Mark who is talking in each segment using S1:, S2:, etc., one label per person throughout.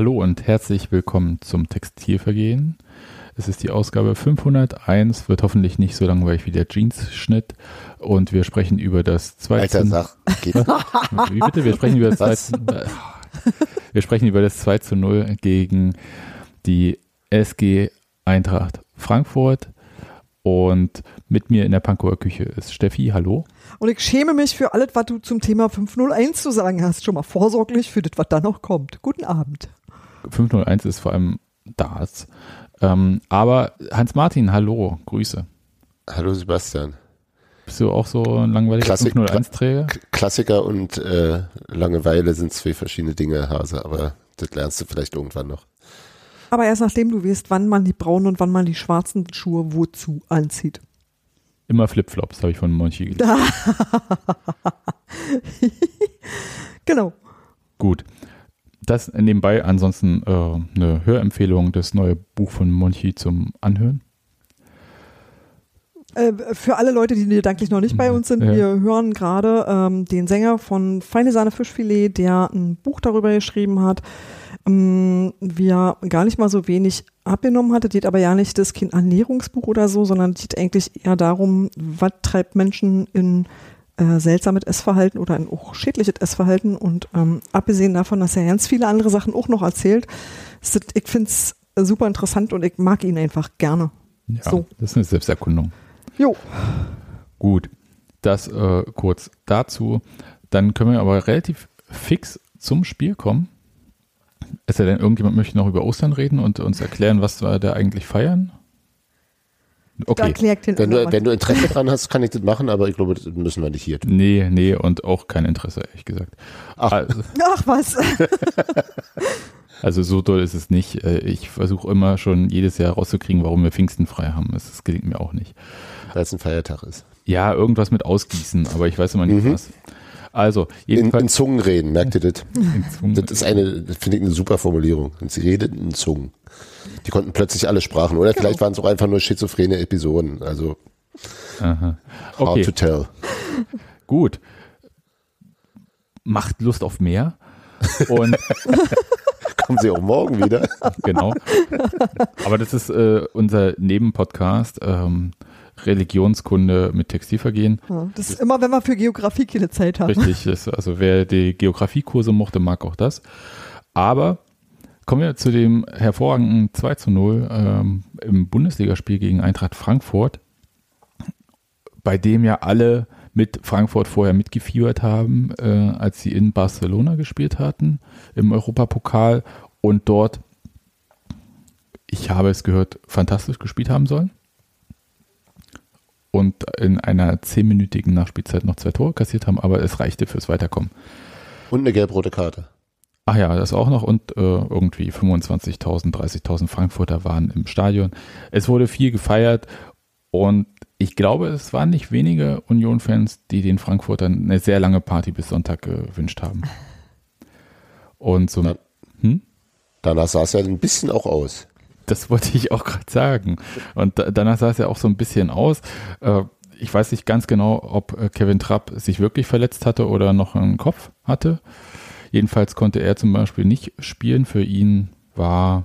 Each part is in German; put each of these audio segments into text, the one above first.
S1: Hallo und herzlich willkommen zum Textilvergehen. Es ist die Ausgabe 501, wird hoffentlich nicht so langweilig wie der Jeans-Schnitt. Und wir sprechen über das 2
S2: Alter, sag, geht.
S1: Wie bitte? Wir sprechen über das 2
S2: Was?
S1: zu, wir sprechen über das 2 zu 0 gegen die SG Eintracht Frankfurt. Und mit mir in der Pankower Küche ist Steffi. Hallo.
S3: Und ich schäme mich für alles, was du zum Thema 501 zu sagen hast. Schon mal vorsorglich für das, was da noch kommt. Guten Abend.
S1: 501 ist vor allem Darts. Ähm, aber Hans-Martin, hallo, Grüße.
S2: Hallo Sebastian.
S1: Bist du auch so ein langweiliger
S2: Klassik-
S1: 501-Träger?
S2: K Klassiker und äh, Langeweile sind zwei verschiedene Dinge, Hase, aber das lernst du vielleicht irgendwann noch.
S3: Aber erst nachdem du weißt, wann man die braunen und wann man die schwarzen Schuhe wozu anzieht.
S1: Immer Flipflops, habe ich von Monchi gelesen.
S3: Genau.
S1: Gut. Das nebenbei ansonsten äh, eine Hörempfehlung, das neue Buch von Monchi zum Anhören.
S3: Äh, für alle Leute, die gedanklich noch nicht bei uns sind,
S1: Ja.
S3: wir hören gerade ähm, den Sänger von Feine Sahne Fischfilet, der ein Buch darüber geschrieben hat, ähm, wie er gar nicht mal so wenig abgenommen hatte. Geht aber ja nicht das kein Ernährungsbuch oder so, sondern geht eigentlich eher darum, was treibt Menschen in äh, seltsames Essverhalten oder in auch schädliches Essverhalten. Und ähm, abgesehen davon, dass er ganz viele andere Sachen auch noch erzählt, ist das, ich finde es super interessant und ich mag ihn einfach gerne.
S1: Ja,
S3: So.
S1: das ist eine Selbsterkundung.
S3: Jo.
S1: Gut, das äh, kurz dazu. Dann können wir aber relativ fix zum Spiel kommen. Es sei denn, irgendjemand möchte noch über Ostern reden und uns erklären, was wir da eigentlich feiern.
S3: Da
S1: Okay.
S2: Wenn du, wenn du Interesse dran hast, kann ich das machen, aber ich glaube, das müssen wir nicht hier tun.
S1: Nee, nee, und auch kein Interesse, ehrlich gesagt.
S2: Ach.
S1: Also,
S3: Ach was.
S1: also so doll ist es nicht. Äh, Ich versuche immer schon jedes Jahr rauszukriegen, warum wir Pfingsten frei haben. Das, das gelingt mir auch nicht.
S2: Weil es ein Feiertag ist.
S1: Ja, irgendwas mit Ausgießen, aber ich weiß immer nicht
S2: Mhm.
S1: was. Also,
S2: In, in. Zungen reden, merkt ihr das? Das ist eine, das finde ich eine super Formulierung. Und sie redet in Zungen. Die konnten plötzlich alle Sprachen. Oder vielleicht waren es auch einfach nur schizophrene Episoden. Also
S1: Aha.
S2: hard
S1: Okay,
S2: to tell.
S1: gut. Macht Lust auf mehr. Und
S2: Kommen sie auch morgen wieder?
S1: genau. Aber das ist äh, unser Nebenpodcast, ähm, Religionskunde mit Textilvergehen.
S3: Ja, Das ist immer, wenn wir für Geografie keine Zeit haben.
S1: Richtig, ist, also wer die Geografiekurse mochte, mag auch das. Aber kommen wir zu dem hervorragenden 2 zu 0 ähm, im Bundesligaspiel gegen Eintracht Frankfurt, bei dem ja alle mit Frankfurt vorher mitgefiebert haben, äh, als sie in Barcelona gespielt hatten im Europapokal und dort, ich habe es gehört, fantastisch gespielt haben sollen. Und in einer zehnminütigen Nachspielzeit noch zwei Tore kassiert haben, aber es reichte fürs Weiterkommen.
S2: Und eine gelb-rote Karte.
S1: Ach ja, das auch noch und äh, irgendwie 25.000, 30.000 Frankfurter waren im Stadion. Es wurde viel gefeiert und ich glaube, es waren nicht wenige Union-Fans, die den Frankfurtern eine sehr lange Party bis Sonntag gewünscht haben. Und so, hm?
S2: Danach sah es ja ein bisschen auch aus.
S1: Das wollte ich auch gerade sagen. Und da, danach sah es ja auch so ein bisschen aus. Äh, ich weiß nicht ganz genau, ob äh, Kevin Trapp sich wirklich verletzt hatte oder noch einen Kopf hatte. Jedenfalls konnte er zum Beispiel nicht spielen. Für ihn war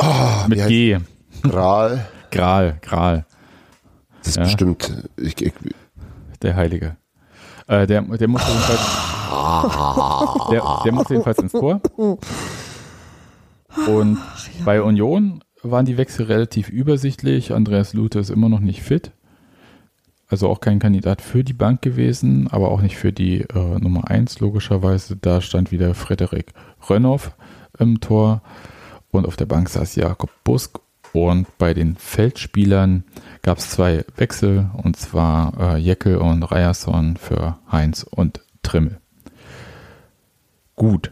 S2: Oh,
S1: mit G.
S2: Gral.
S1: Gral, Gral,
S2: Das ist
S1: Ja.
S2: bestimmt. Ich, ich,
S1: der Heilige. Äh, der, der musste jedenfalls, der, der musste jedenfalls ins Tor. Und bei Union waren die Wechsel relativ übersichtlich. Andreas Lute ist immer noch nicht fit. Also auch kein Kandidat für die Bank gewesen, aber auch nicht für die äh, Nummer 1 logischerweise. Da stand wieder Frederik Rönnow im Tor und auf der Bank saß Jakob Busk. Und bei den Feldspielern gab es zwei Wechsel, und zwar äh, Jeckel und Ryerson für Heinz und Trimmel. Gut.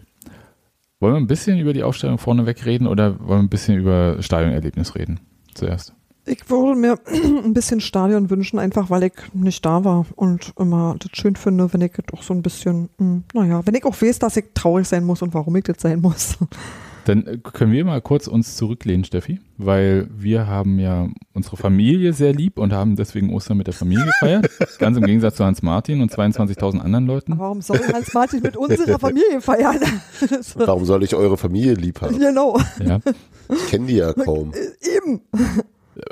S1: Wollen wir ein bisschen über die Aufstellung vorneweg reden oder wollen wir ein bisschen über Stadionerlebnis reden zuerst?
S3: Ich würde mir ein bisschen Stadion wünschen, einfach weil ich nicht da war und immer das schön finde, wenn ich doch so ein bisschen, hm, naja, wenn ich auch weiß, dass ich traurig sein muss und warum ich das sein muss.
S1: Dann können wir mal kurz uns zurücklehnen, Steffi, weil wir haben ja unsere Familie sehr lieb und haben deswegen Ostern mit der Familie gefeiert. ganz im Gegensatz zu Hans Martin und 22.000 anderen Leuten.
S3: Warum soll Hans Martin mit unserer Familie feiern?
S2: Warum soll ich eure Familie lieb haben?
S3: genau.
S1: Ja.
S2: Ich kenne die ja kaum.
S3: Eben.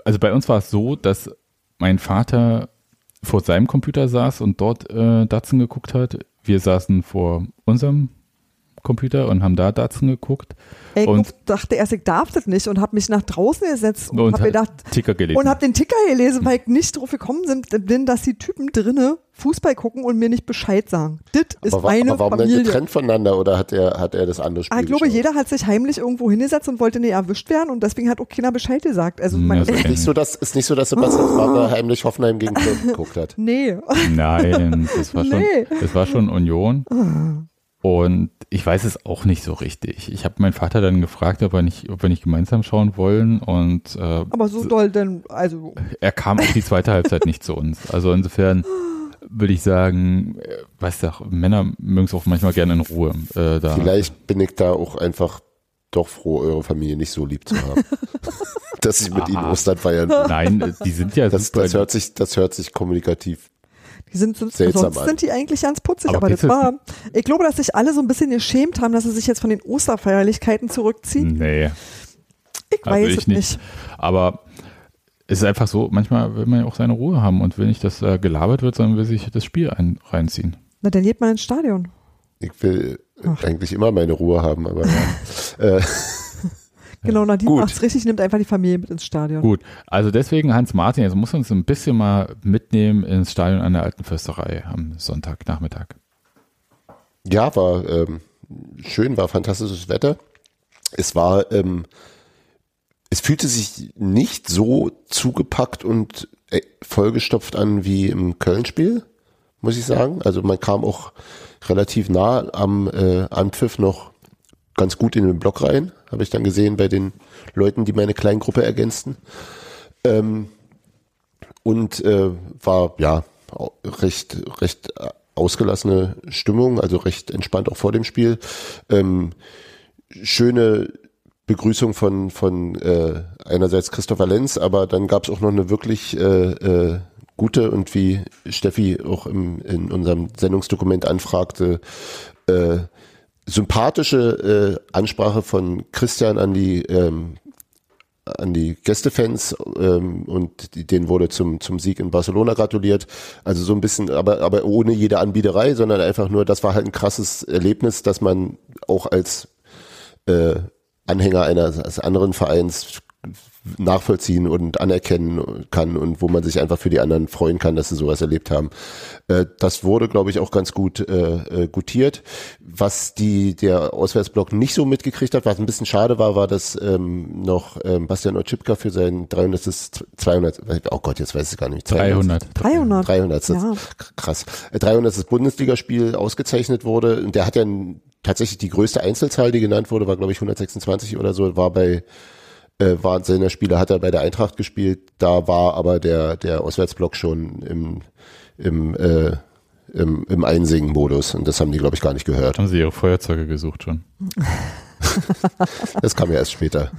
S1: Also bei uns war es so, dass mein Vater vor seinem Computer saß und dort äh, Datsen geguckt hat. Wir saßen vor unserem Computer und haben da Datsen geguckt.
S3: Ey,
S1: Und-
S3: ich dachte erst, ich darf das nicht und habe mich nach draußen gesetzt und,
S1: Und
S3: habe
S1: hat
S3: gedacht,
S1: Ticker gelesen.
S3: und habe den Ticker gelesen, weil ich nicht drauf gekommen sind, bin, dass die Typen drinne Fußball gucken und mir nicht Bescheid sagen. Das ist
S2: Aber,
S3: meine
S2: aber warum
S3: Familie.
S2: denn getrennt voneinander oder hat er, hat er das andere Spiel
S3: Ah, ich glaube,
S2: geschaut?
S3: jeder hat sich heimlich irgendwo hingesetzt und wollte nicht erwischt werden und deswegen hat auch keiner Bescheid gesagt. Also man,
S1: also
S2: Ist nicht so, dass, ist nicht so, dass Sebastian Wagner heimlich Hoffenheim gegen Köln geguckt hat.
S3: nee.
S1: Nein, das war schon,
S3: Nee.
S1: das war schon Union. Und ich weiß es auch nicht so richtig. Ich habe meinen Vater dann gefragt, ob, er nicht, ob wir nicht gemeinsam schauen wollen. Und äh,
S3: Aber so doll denn, also
S1: er kam auch die zweite Halbzeit nicht zu uns. Also insofern würde ich sagen, äh, weißt du, Männer mögen es auch manchmal gerne in Ruhe. Äh, da.
S2: Vielleicht bin ich da auch einfach doch froh, eure Familie nicht so lieb zu haben. dass ich mit ihnen
S1: Ah.
S2: Ostern feiern.
S1: Nein, äh, die sind ja
S2: Das,
S1: super.
S2: das, hört sich, das hört sich kommunikativ.
S3: Die sind,
S2: Seltsam
S3: sonst
S2: an.
S3: sind die eigentlich ganz putzig,
S1: Aber
S3: aber, das war, ich glaube, dass sich alle so ein bisschen geschämt haben, dass sie sich jetzt von den Osterfeierlichkeiten zurückziehen.
S1: nee,
S3: Ich
S1: also
S3: weiß
S1: ich
S3: es
S1: nicht.
S3: nicht.
S1: Aber es ist einfach so, manchmal will man ja auch seine Ruhe haben und will nicht, dass äh, gelabert wird, sondern will sich das Spiel ein, reinziehen.
S3: Na, dann geht man ins Stadion.
S2: Ich will
S3: Ach.
S2: eigentlich immer meine Ruhe haben, aber ja. äh,
S3: Genau, Nadine
S2: Gut.
S3: macht's richtig, nimmt einfach die Familie mit ins Stadion.
S1: Gut, also deswegen Hans Martin, jetzt muss uns ein bisschen mal mitnehmen ins Stadion an der Alten Försterei am Sonntagnachmittag.
S2: ja, war ähm, schön, war fantastisches Wetter. Es war, ähm, es fühlte sich nicht so zugepackt und äh, vollgestopft an wie im Köln-Spiel, muss ich sagen. Also man kam auch relativ nah am äh, Anpfiff noch ganz gut in den Block rein, habe ich dann gesehen bei den Leuten, die meine Kleingruppe ergänzten. Ähm, und äh, war ja recht recht äh, ausgelassene Stimmung, also recht entspannt auch vor dem Spiel. Ähm, schöne Begrüßung von von äh, einerseits Christopher Lenz, aber dann gab es auch noch eine wirklich äh, äh, gute und wie Steffi auch im, in unserem Sendungsdokument anfragte, äh, sympathische äh, Ansprache von Christian an die ähm, an die Gästefans ähm, und die, denen wurde zum zum Sieg in Barcelona gratuliert. Also so ein bisschen, aber aber ohne jede Anbiederei, sondern einfach nur, das war halt ein krasses Erlebnis, dass man auch als äh, Anhänger eines eines anderen Vereins nachvollziehen und anerkennen kann und wo man sich einfach für die anderen freuen kann, dass sie sowas erlebt haben. Äh, das wurde, glaube ich, auch ganz gut äh, äh, gutiert. Was die der Auswärtsblock nicht so mitgekriegt hat, was ein bisschen schade war, war, dass ähm, noch ähm, Bastian Otschipka für sein 300. 200, oh Gott, jetzt weiß ich gar nicht.
S1: 300.
S3: 300.
S2: 300.
S3: Ja.
S2: Krass. Äh, 300. Bundesligaspiel ausgezeichnet wurde. Und der hat ja tatsächlich die größte Einzelzahl, die genannt wurde, war glaube ich 126 oder so, war bei äh, war seiner Spiele hat er bei der Eintracht gespielt. Da war aber der der Auswärtsblock schon im im äh, im, im Einsingen-Modus und das haben die glaube ich gar nicht gehört.
S1: Haben sie ihre Feuerzeuge gesucht schon.
S2: Das kam ja erst später.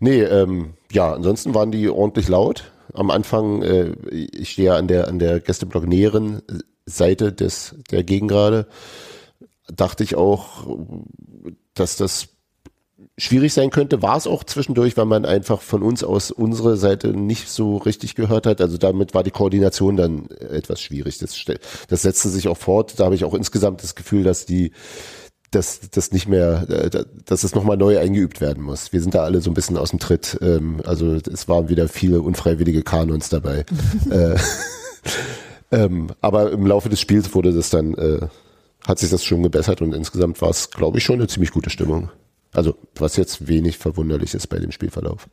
S2: Nee, ähm, ja, ansonsten waren die ordentlich laut. Am Anfang, äh, ich stehe ja an der, an der Gästeblock näheren Seite des, der Gegengrade, dachte ich auch, dass das schwierig sein könnte. War es auch zwischendurch, weil man einfach von uns aus unsere Seite nicht so richtig gehört hat. Also damit war die Koordination dann etwas schwierig. Das, das setzte sich auch fort. Da habe ich auch insgesamt das Gefühl, dass die dass das nicht mehr, äh, dass es nochmal neu eingeübt werden muss. Wir sind da alle so ein bisschen aus dem Tritt. Ähm, also es waren wieder viele unfreiwillige Kanons dabei. äh, ähm, aber im Laufe des Spiels wurde das dann, äh, hat sich das schon gebessert und insgesamt war es, glaube ich, schon eine ziemlich gute Stimmung. Also was jetzt wenig verwunderlich ist bei dem Spielverlauf.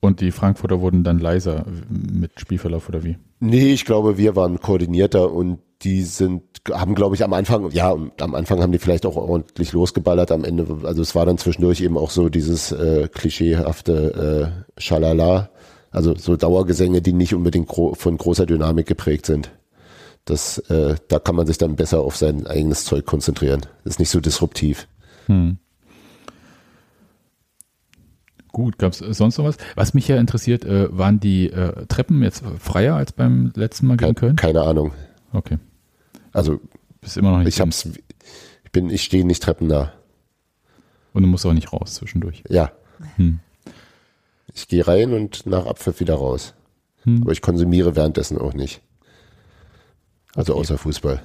S1: Und die Frankfurter wurden dann leiser mit Spielverlauf oder wie?
S2: Nee, ich glaube, wir waren koordinierter und die sind, haben, glaube ich, am Anfang, ja, am Anfang haben die vielleicht auch ordentlich losgeballert, am Ende, also es war dann zwischendurch eben auch so dieses äh, klischeehafte äh, Schalala, also so Dauergesänge, die nicht unbedingt gro von großer Dynamik geprägt sind. Das, äh, da kann man sich dann besser auf sein eigenes Zeug konzentrieren. Das ist nicht so disruptiv.
S1: Hm. Gut, gab es sonst noch was? Was mich ja interessiert, äh, waren die äh, Treppen jetzt freier als beim letzten Mal gegen Köln?
S2: Keine Ahnung.
S1: Okay.
S2: Also
S1: Bist immer noch nicht
S2: ich
S1: drin.
S2: hab's, ich bin, ich stehe nicht treppennah.
S1: Und du musst auch nicht raus zwischendurch.
S2: Ja.
S1: Hm.
S2: Ich gehe rein und nach Abpfiff wieder raus.
S1: Hm.
S2: Aber ich konsumiere währenddessen auch nicht. Also außer Fußball.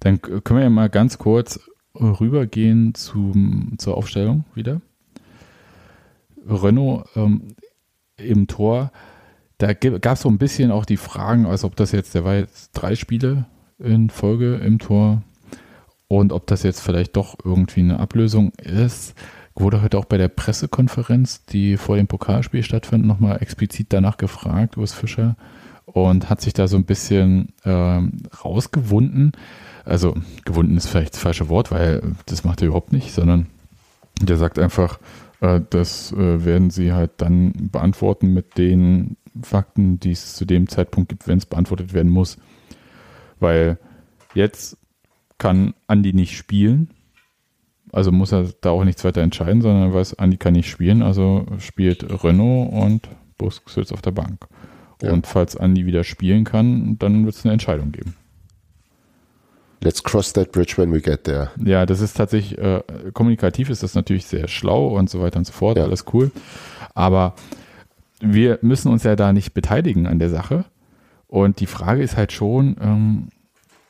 S1: Dann können wir ja mal ganz kurz rübergehen zum, zur Aufstellung wieder. Renault ähm, im Tor, da gab es so ein bisschen auch die Fragen, als ob das jetzt, der war jetzt drei Spiele in Folge im Tor und ob das jetzt vielleicht doch irgendwie eine Ablösung ist. Wurde heute auch bei der Pressekonferenz, die vor dem Pokalspiel stattfand, nochmal explizit danach gefragt, Urs Fischer, und hat sich da so ein bisschen ähm, rausgewunden. Also gewunden ist vielleicht das falsche Wort, weil das macht er überhaupt nicht, sondern der sagt einfach, äh, das äh, werden sie halt dann beantworten mit den Fakten, die es zu dem Zeitpunkt gibt, wenn es beantwortet werden muss. Weil jetzt kann Andi nicht spielen, also muss er da auch nichts weiter entscheiden, sondern er weiß, Andi kann nicht spielen, also spielt Renault und Busk sitzt auf der Bank.
S2: Ja.
S1: Und falls Andi wieder spielen kann, dann wird es eine Entscheidung geben.
S2: Let's cross that bridge when we get there.
S1: Ja, das ist tatsächlich, äh, kommunikativ ist das natürlich sehr schlau und so weiter und so fort,
S2: Ja.
S1: alles cool. Aber wir müssen uns ja da nicht beteiligen an der Sache. Und die Frage ist halt schon, ähm,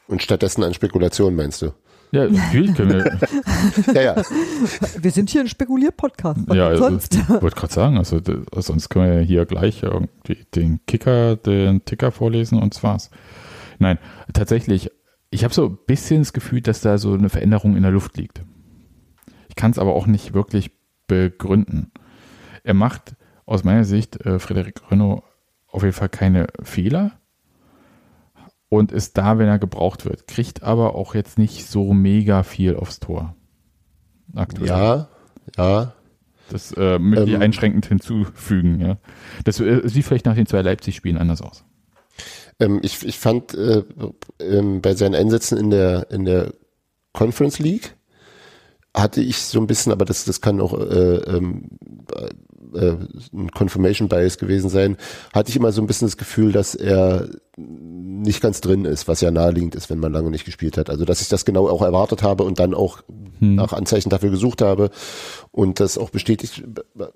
S2: Und stattdessen an Spekulationen, meinst du?
S1: ja, natürlich können wir,
S2: Ja, ja.
S3: Wir sind hier ein Spekulier-Podcast.
S1: Ja, also,
S3: sonst?
S1: ich wollte gerade sagen, also sonst können wir ja hier gleich irgendwie den Kicker, den Ticker vorlesen und war's. Nein, tatsächlich, ich habe so ein bisschen das Gefühl, dass da so eine Veränderung in der Luft liegt. Ich kann es aber auch nicht wirklich begründen. Er macht aus meiner Sicht, äh, Frederik Renault, auf jeden Fall keine Fehler und ist da, wenn er gebraucht wird, kriegt aber auch jetzt nicht so mega viel aufs Tor. Aktuell.
S2: Ja, ja.
S1: Das äh, möchte ich
S2: Ähm,
S1: einschränkend hinzufügen. Ja. Das äh, sieht vielleicht nach den zwei Leipzig-Spielen anders aus.
S2: Ähm, ich, ich fand äh, ähm, bei seinen Einsätzen in der, in der Conference League hatte ich so ein bisschen, aber das, das kann auch äh, ähm, äh, ein Confirmation Bias gewesen sein, hatte ich immer so ein bisschen das Gefühl, dass er nicht ganz drin ist, was ja naheliegend ist, wenn man lange nicht gespielt hat. Also dass ich das genau auch erwartet habe und dann auch nach Anzeichen dafür gesucht habe und das auch bestätigt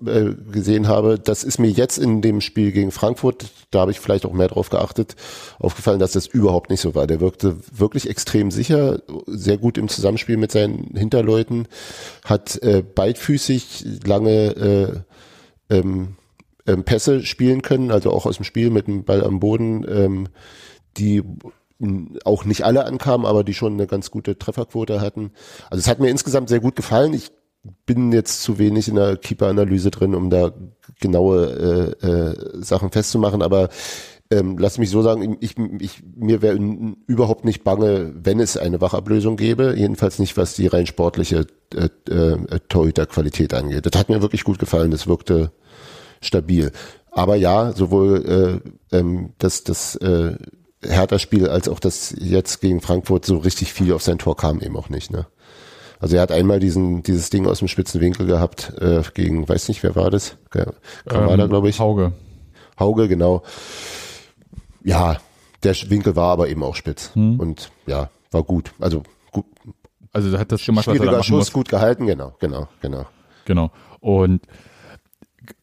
S2: äh, gesehen habe. Das ist mir jetzt in dem Spiel gegen Frankfurt, da habe ich vielleicht auch mehr drauf geachtet, aufgefallen, dass das überhaupt nicht so war. Der wirkte wirklich extrem sicher, sehr gut im Zusammenspiel mit seinen Hinterleuten, hat äh, beidfüßig lange äh, ähm, ähm, Pässe spielen können, also auch aus dem Spiel mit dem Ball am Boden, ähm, die auch nicht alle ankamen, aber die schon eine ganz gute Trefferquote hatten. Also es hat mir insgesamt sehr gut gefallen. Ich bin jetzt zu wenig in der Keeper-Analyse drin, um da genaue äh, äh, Sachen festzumachen, aber ähm, lass mich so sagen, ich, ich, mir wäre überhaupt nicht bange, wenn es eine Wachablösung gäbe, jedenfalls nicht, was die rein sportliche äh, äh, Torhüter-Qualität angeht. Das hat mir wirklich gut gefallen, das wirkte stabil. Aber ja, sowohl äh, ähm, das, das äh, Hertha-Spiel als auch das jetzt gegen Frankfurt so richtig viel auf sein Tor kam eben auch nicht. Ne? Also er hat einmal diesen dieses Ding aus dem spitzen Winkel gehabt äh, gegen, weiß nicht, wer war das? Kamada,
S1: Ähm,
S2: glaube ich.
S1: Hauge.
S2: Hauge, genau. Ja, der Winkel war aber eben auch spitz.
S1: Hm.
S2: Und ja, war gut. Also gut,
S1: Also hat das gemacht, was er da
S2: schwieriger Schuss,
S1: muss.
S2: gut gehalten, genau, genau, genau.
S1: Genau. Und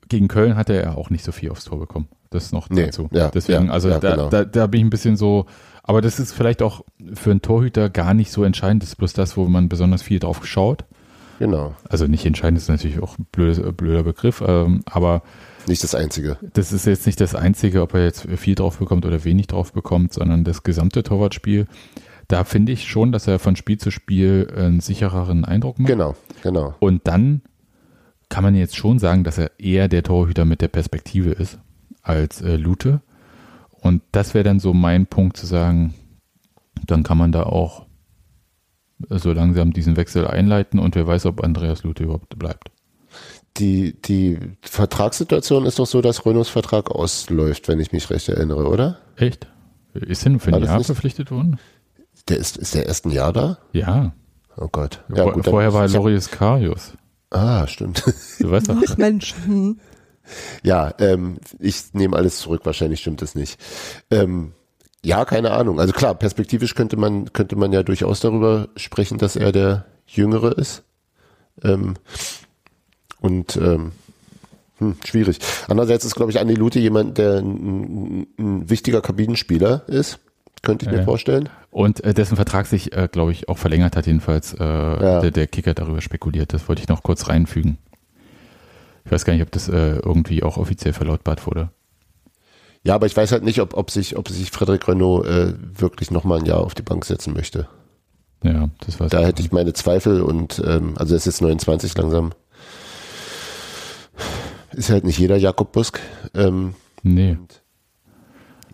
S1: gegen Köln hat er ja auch nicht so viel aufs Tor bekommen. Das ist noch
S2: Nee,
S1: dazu.
S2: ja,
S1: Deswegen,
S2: ja,
S1: also
S2: ja,
S1: da,
S2: genau.
S1: da, da bin ich ein bisschen so, aber das ist vielleicht auch für einen Torhüter gar nicht so entscheidend. Das ist bloß das, wo man besonders viel drauf schaut.
S2: Genau.
S1: Also nicht entscheidend ist natürlich auch ein blödes, blöder Begriff, ähm, aber
S2: Nicht das Einzige.
S1: das ist jetzt nicht das Einzige, ob er jetzt viel drauf bekommt oder wenig drauf bekommt, sondern das gesamte Torwartspiel. Da finde ich schon, dass er von Spiel zu Spiel einen sichereren Eindruck macht.
S2: Genau, genau.
S1: Und dann kann man jetzt schon sagen, dass er eher der Torhüter mit der Perspektive ist als äh, Lute. Und das wäre dann so mein Punkt zu sagen, dann kann man da auch so langsam diesen Wechsel einleiten und wer weiß, ob Andreas Lute überhaupt bleibt.
S2: Die, die Vertragssituation ist doch so, dass Renaults Vertrag ausläuft, wenn ich mich recht erinnere, oder?
S1: Echt? Ist er nur für ein Jahr
S2: nicht-
S1: verpflichtet worden?
S2: Der ist, ist der erst ein Jahr da?
S1: Ja.
S2: Oh Gott.
S1: Vor,
S2: gut,
S1: vorher war Loris Karius.
S2: Ah, stimmt.
S1: Du weißt doch.
S3: Ach Mensch. Hm.
S2: Ja, ähm, ich nehme alles zurück, wahrscheinlich stimmt es nicht. Ähm, ja, keine Ahnung. Also klar, perspektivisch könnte man, könnte man ja durchaus darüber sprechen, dass er der Jüngere ist. Ähm, und ähm, hm, schwierig. Andererseits ist, glaube ich, Andi Lute jemand, der ein, ein wichtiger Kabinenspieler ist. Könnte ich
S1: Ja,
S2: mir
S1: ja.
S2: vorstellen.
S1: Und äh, dessen Vertrag sich, äh, glaube ich, auch verlängert hat, jedenfalls äh, der, der Kicker darüber spekuliert. Das wollte ich noch kurz reinfügen. Ich weiß gar nicht, ob das äh, irgendwie auch offiziell verlautbart wurde.
S2: Ja, aber ich weiß halt nicht, ob, ob sich, ob sich Frederik Renault äh, wirklich nochmal ein Jahr auf die Bank setzen möchte.
S1: Ja, das weiß
S2: Da hätte ich meine Zweifel und ähm, also es ist jetzt 29 langsam. Ist halt nicht jeder Jakob Busk. Ähm,
S1: Nee.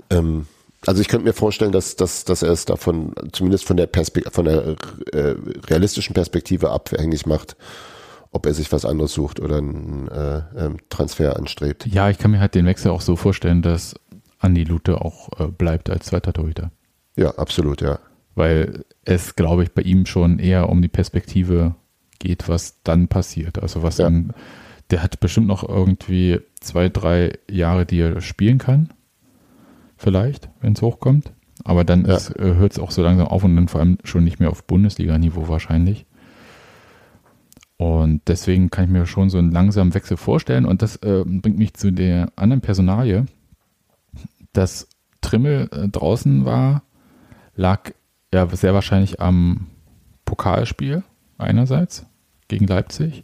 S2: ähm, also ich könnte mir vorstellen, dass, dass, dass er es davon, zumindest von der Perspek von der äh, realistischen Perspektive abhängig macht, ob er sich was anderes sucht oder einen äh, ähm, Transfer anstrebt.
S1: Ja, ich kann mir halt den Wechsel auch so vorstellen, dass Andi Lute auch äh, bleibt als zweiter Torhüter.
S2: Ja, absolut, ja.
S1: Weil es, glaube ich, bei ihm schon eher um die Perspektive geht, was dann passiert. Also was
S2: Ja.
S1: dann, der hat bestimmt noch irgendwie zwei, drei Jahre, die er spielen kann. Vielleicht, wenn es hochkommt. Aber dann
S2: Ja.
S1: äh, hört es auch so langsam auf und dann vor allem schon nicht mehr auf Bundesliga-Niveau wahrscheinlich. Und deswegen kann ich mir schon so einen langsamen Wechsel vorstellen. Und das äh, bringt mich zu der anderen Personalie, dass Trimmel äh, draußen war, lag ja sehr wahrscheinlich am Pokalspiel einerseits gegen Leipzig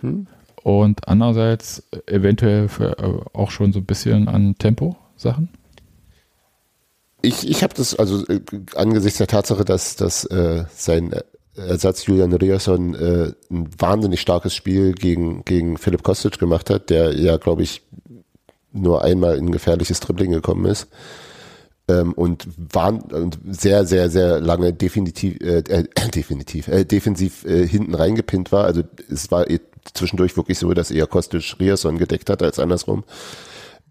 S2: Hm?
S1: und andererseits eventuell für, äh, auch schon so ein bisschen an Tempo-Sachen.
S2: Ich, ich habe das, also äh, angesichts der Tatsache, dass, dass äh, sein Ersatz Julian Riasson äh, ein wahnsinnig starkes Spiel gegen, gegen Philipp Kostic gemacht hat, der ja, glaube ich, nur einmal in gefährliches Dribbling gekommen ist. Ähm, und waren und sehr, sehr, sehr lange definitiv, äh, äh, definitiv, äh, defensiv äh, hinten reingepinnt war. Also es war eh zwischendurch wirklich so, dass eher Kostic Riasson gedeckt hat als andersrum.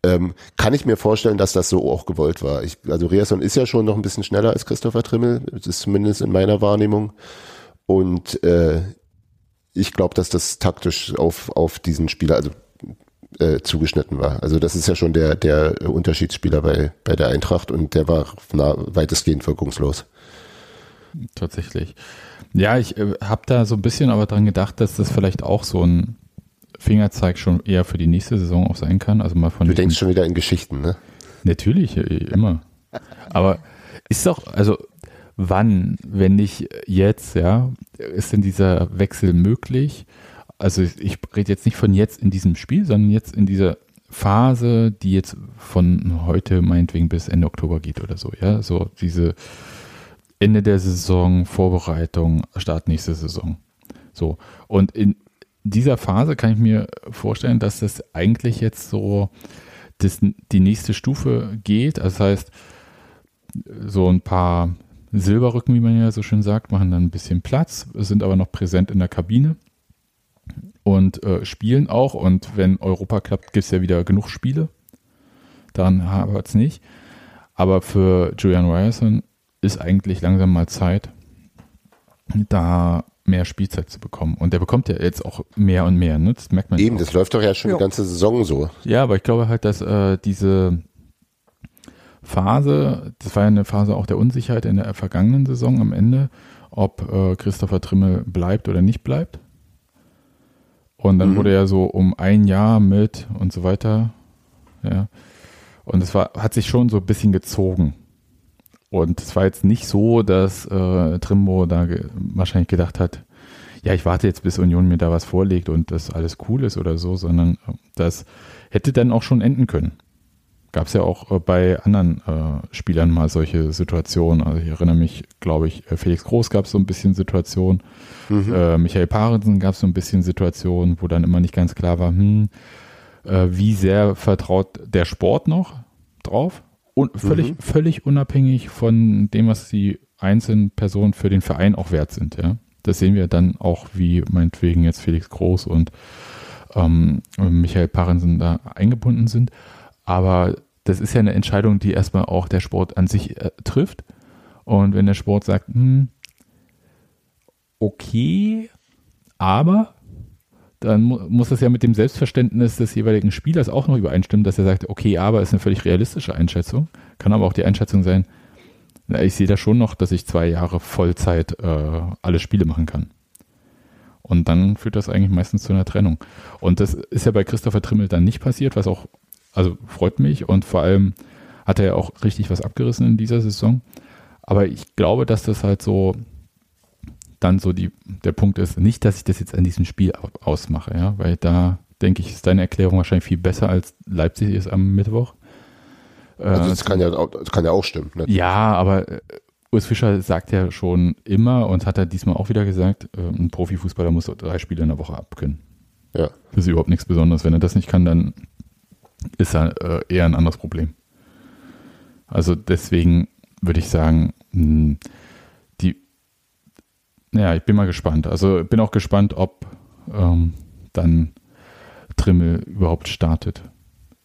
S2: Ähm, kann ich mir vorstellen, dass das so auch gewollt war. Ich, also Riasson ist ja schon noch ein bisschen schneller als Christopher Trimmel, das ist zumindest in meiner Wahrnehmung. Und äh, ich glaube, dass das taktisch auf, auf diesen Spieler also äh, zugeschnitten war. Also das ist ja schon der, der Unterschiedsspieler bei, bei der Eintracht und der war nah, weitestgehend wirkungslos.
S1: Tatsächlich. Ja, ich äh, habe da so ein bisschen aber dran gedacht, dass das vielleicht auch so ein Fingerzeig schon eher für die nächste Saison auch sein kann. Also mal von
S2: Du denkst schon wieder in Geschichten, ne?
S1: Natürlich, äh, immer. Aber ist doch, also wann, wenn nicht jetzt, ja, ist denn dieser Wechsel möglich? Also ich rede jetzt nicht von jetzt in diesem Spiel, sondern jetzt in dieser Phase, die jetzt von heute meinetwegen bis Ende Oktober geht oder so, ja, so diese Ende der Saison, Vorbereitung, Start nächste Saison. So. Und in dieser Phase kann ich mir vorstellen, dass das eigentlich jetzt so das, die nächste Stufe geht. Also das heißt, so ein paar Silberrücken, wie man ja so schön sagt, machen dann ein bisschen Platz, sind aber noch präsent in der Kabine und äh, spielen auch. Und wenn Europa klappt, gibt es ja wieder genug Spiele. Daran hapert es nicht. Aber für Julian Ryerson ist eigentlich langsam mal Zeit, da mehr Spielzeit zu bekommen. Und der bekommt ja jetzt auch mehr und mehr. Ne? Das merkt man
S2: Eben,
S1: auch.
S2: das läuft doch ja schon
S3: Ja.
S2: die ganze Saison so.
S1: Ja, aber ich glaube halt, dass äh, diese Phase, das war ja eine Phase auch der Unsicherheit in der vergangenen Saison am Ende, ob äh, Christopher Trimmel bleibt oder nicht bleibt. Und dann
S2: Mhm.
S1: wurde ja so um ein Jahr mit und so weiter. Ja. Und es war, hat sich schon so ein bisschen gezogen. Und es war jetzt nicht so, dass äh, Trimbo da ge wahrscheinlich gedacht hat, ja, ich warte jetzt, bis Union mir da was vorlegt und das alles cool ist oder so, sondern äh, das hätte dann auch schon enden können. Gab es ja auch äh, bei anderen äh, Spielern mal solche Situationen. Also ich erinnere mich, glaube ich, äh, Felix Groß gab es so ein bisschen Situationen. Äh, Michael Parensen gab es so ein bisschen Situationen, wo dann immer nicht ganz klar war, hm, äh, wie sehr vertraut der Sport noch drauf? Und völlig, völlig unabhängig von dem, was die einzelnen Personen für den Verein auch wert sind. Ja? Das sehen wir dann auch, wie meinetwegen jetzt Felix Groß und ähm, Michael Parensen da eingebunden sind. Aber das ist ja eine Entscheidung, die erstmal auch der Sport an sich äh, trifft. Und wenn der Sport sagt, hm, okay, aber dann mu muss das ja mit dem Selbstverständnis des jeweiligen Spielers auch noch übereinstimmen, dass er sagt, okay, aber ist eine völlig realistische Einschätzung. Kann aber auch die Einschätzung sein, na, ich sehe da schon noch, dass ich zwei Jahre Vollzeit äh, alle Spiele machen kann. Und dann führt das eigentlich meistens zu einer Trennung. Und das ist ja bei Christopher Trimmel dann nicht passiert, was auch, also freut mich und vor allem hat er ja auch richtig was abgerissen in dieser Saison. Aber ich glaube, dass das halt so dann so die, der Punkt ist, nicht, dass ich das jetzt an diesem Spiel ausmache, ja, weil da denke ich, ist deine Erklärung wahrscheinlich viel besser als Leipzig ist am Mittwoch.
S2: Also das kann ja, auch- das kann ja auch stimmen. Ne?
S1: Ja, aber äh, Urs Fischer sagt ja schon immer und hat er diesmal auch wieder gesagt, äh, ein Profifußballer muss drei Spiele in der Woche abkönnen.
S2: Ja.
S1: Das ist überhaupt nichts Besonderes. Wenn er das nicht kann, dann ist er äh, eher ein anderes Problem. Also deswegen würde ich sagen, die, naja, ich bin mal gespannt. Also bin auch gespannt, ob ähm, dann Trimmel überhaupt startet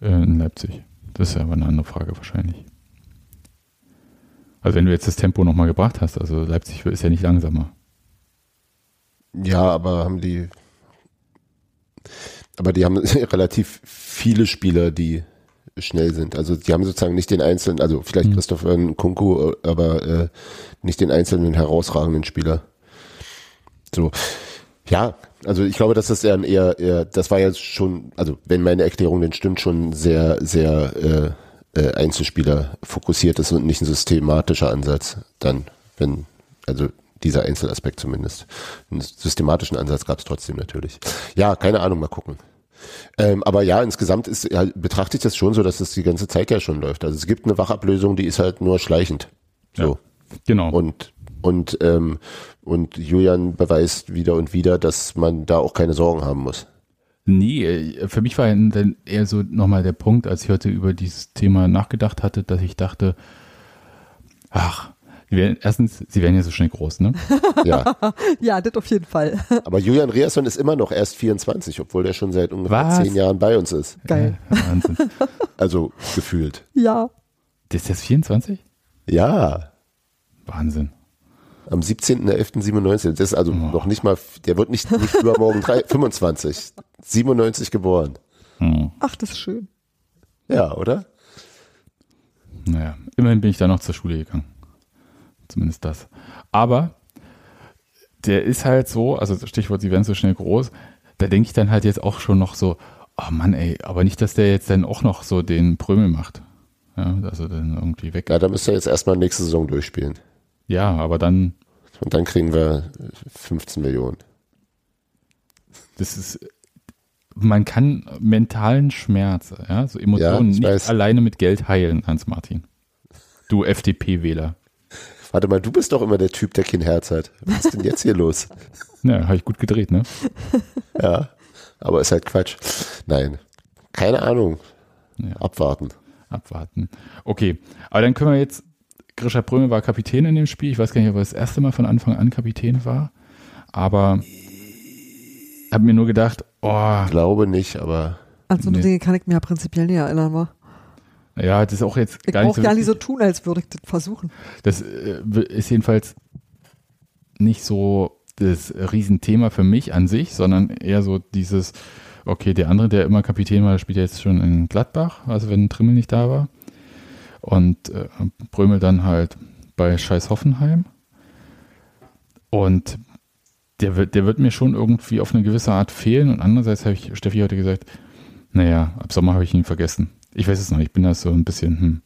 S1: äh, in Leipzig. Das ist aber eine andere Frage wahrscheinlich. Also wenn du jetzt das Tempo nochmal gebracht hast, also Leipzig ist ja nicht langsamer.
S2: Ja, aber haben die, aber die haben relativ viele Spieler, die schnell sind. Also die haben sozusagen nicht den einzelnen, also vielleicht
S1: Mhm.
S2: Christopher Kunku, aber äh, nicht den einzelnen herausragenden Spieler. So, ja, also ich glaube, dass das eher, eher, eher das war jetzt schon, also wenn meine Erklärung denn stimmt, schon sehr, sehr äh, äh, Einzelspieler fokussiert ist und nicht ein systematischer Ansatz. Dann, wenn, also dieser Einzelaspekt zumindest. Einen systematischen Ansatz gab es trotzdem natürlich. Ja, keine Ahnung, mal gucken. Ähm, aber ja, insgesamt ist, ja, betrachte ich das schon so, dass das die ganze Zeit ja schon läuft. Also es gibt eine Wachablösung, die ist halt nur schleichend. So.
S1: Genau.
S2: Und, und, ähm, und Julian beweist wieder und wieder, dass man da auch keine Sorgen haben muss.
S1: Nee, äh, für mich war dann eher so nochmal der Punkt, als ich heute über dieses Thema nachgedacht hatte, dass ich dachte, ach, sie werden, erstens, sie werden ja so schnell groß, ne?
S2: Ja.
S3: Ja, das auf jeden Fall.
S2: aber Julian Reasson ist immer noch erst 24, obwohl der schon seit ungefähr
S1: Was?
S2: zehn Jahren bei uns ist.
S3: Geil.
S1: Äh, Wahnsinn.
S2: Also gefühlt.
S3: Ja.
S1: Das ist jetzt 24?
S2: Ja.
S1: Wahnsinn.
S2: Am 17.11.97. Das ist also noch nicht mal, der wird nicht, nicht übermorgen drei, 25. 97 geboren.
S1: Hm.
S3: Ach, das ist schön.
S2: Ja, oder?
S1: Naja, immerhin bin ich da noch zur Schule gegangen. Zumindest das. Aber der ist halt so, also Stichwort, sie werden so schnell groß, da denke ich dann halt jetzt auch schon noch so, oh Mann, ey, aber nicht, dass der jetzt dann auch noch so den Prömel macht. Ja, also dann irgendwie weg.
S2: Ja, da müsst ihr jetzt erstmal nächste Saison durchspielen.
S1: Ja, aber dann,
S2: Und dann kriegen wir 15 Millionen.
S1: das ist, man kann mentalen Schmerz, ja, so Emotionen
S2: Ja, ich
S1: nicht
S2: weiß.
S1: alleine mit Geld heilen, Hans-Martin. Du FDP-Wähler.
S2: Warte mal, du bist doch immer der Typ, der kein Herz hat. Was ist denn jetzt hier los?
S1: Ja, habe ich gut gedreht, ne?
S2: Ja, aber ist halt Quatsch. Nein, keine Ahnung.
S1: Ja.
S2: Abwarten.
S1: Abwarten. Okay, aber dann können wir jetzt, Grisha Prömel war Kapitän in dem Spiel. Ich weiß gar nicht, ob er das erste Mal von Anfang an Kapitän war. Aber habe mir nur gedacht, oh,
S2: Glaube nicht, aber
S3: An so eine
S1: Nee.
S3: Dinge kann ich mir ja prinzipiell nicht erinnern, wa?
S1: ja, das ist auch jetzt
S3: Ich
S1: gar nicht
S3: brauche
S1: so
S3: ja nicht so tun, als würde ich das versuchen.
S1: Das äh, ist jedenfalls nicht so das Riesenthema für mich an sich, sondern eher so dieses, okay, der andere, der immer Kapitän war, der spielt jetzt schon in Gladbach, also wenn Trimmel nicht da war. Und äh, Brömel dann halt bei Scheiß Hoffenheim. Und der wird, der wird mir schon irgendwie auf eine gewisse Art fehlen. Und andererseits habe ich Steffi heute gesagt, naja, ab Sommer habe ich ihn vergessen. Ich weiß es noch, ich bin da so ein bisschen, hm,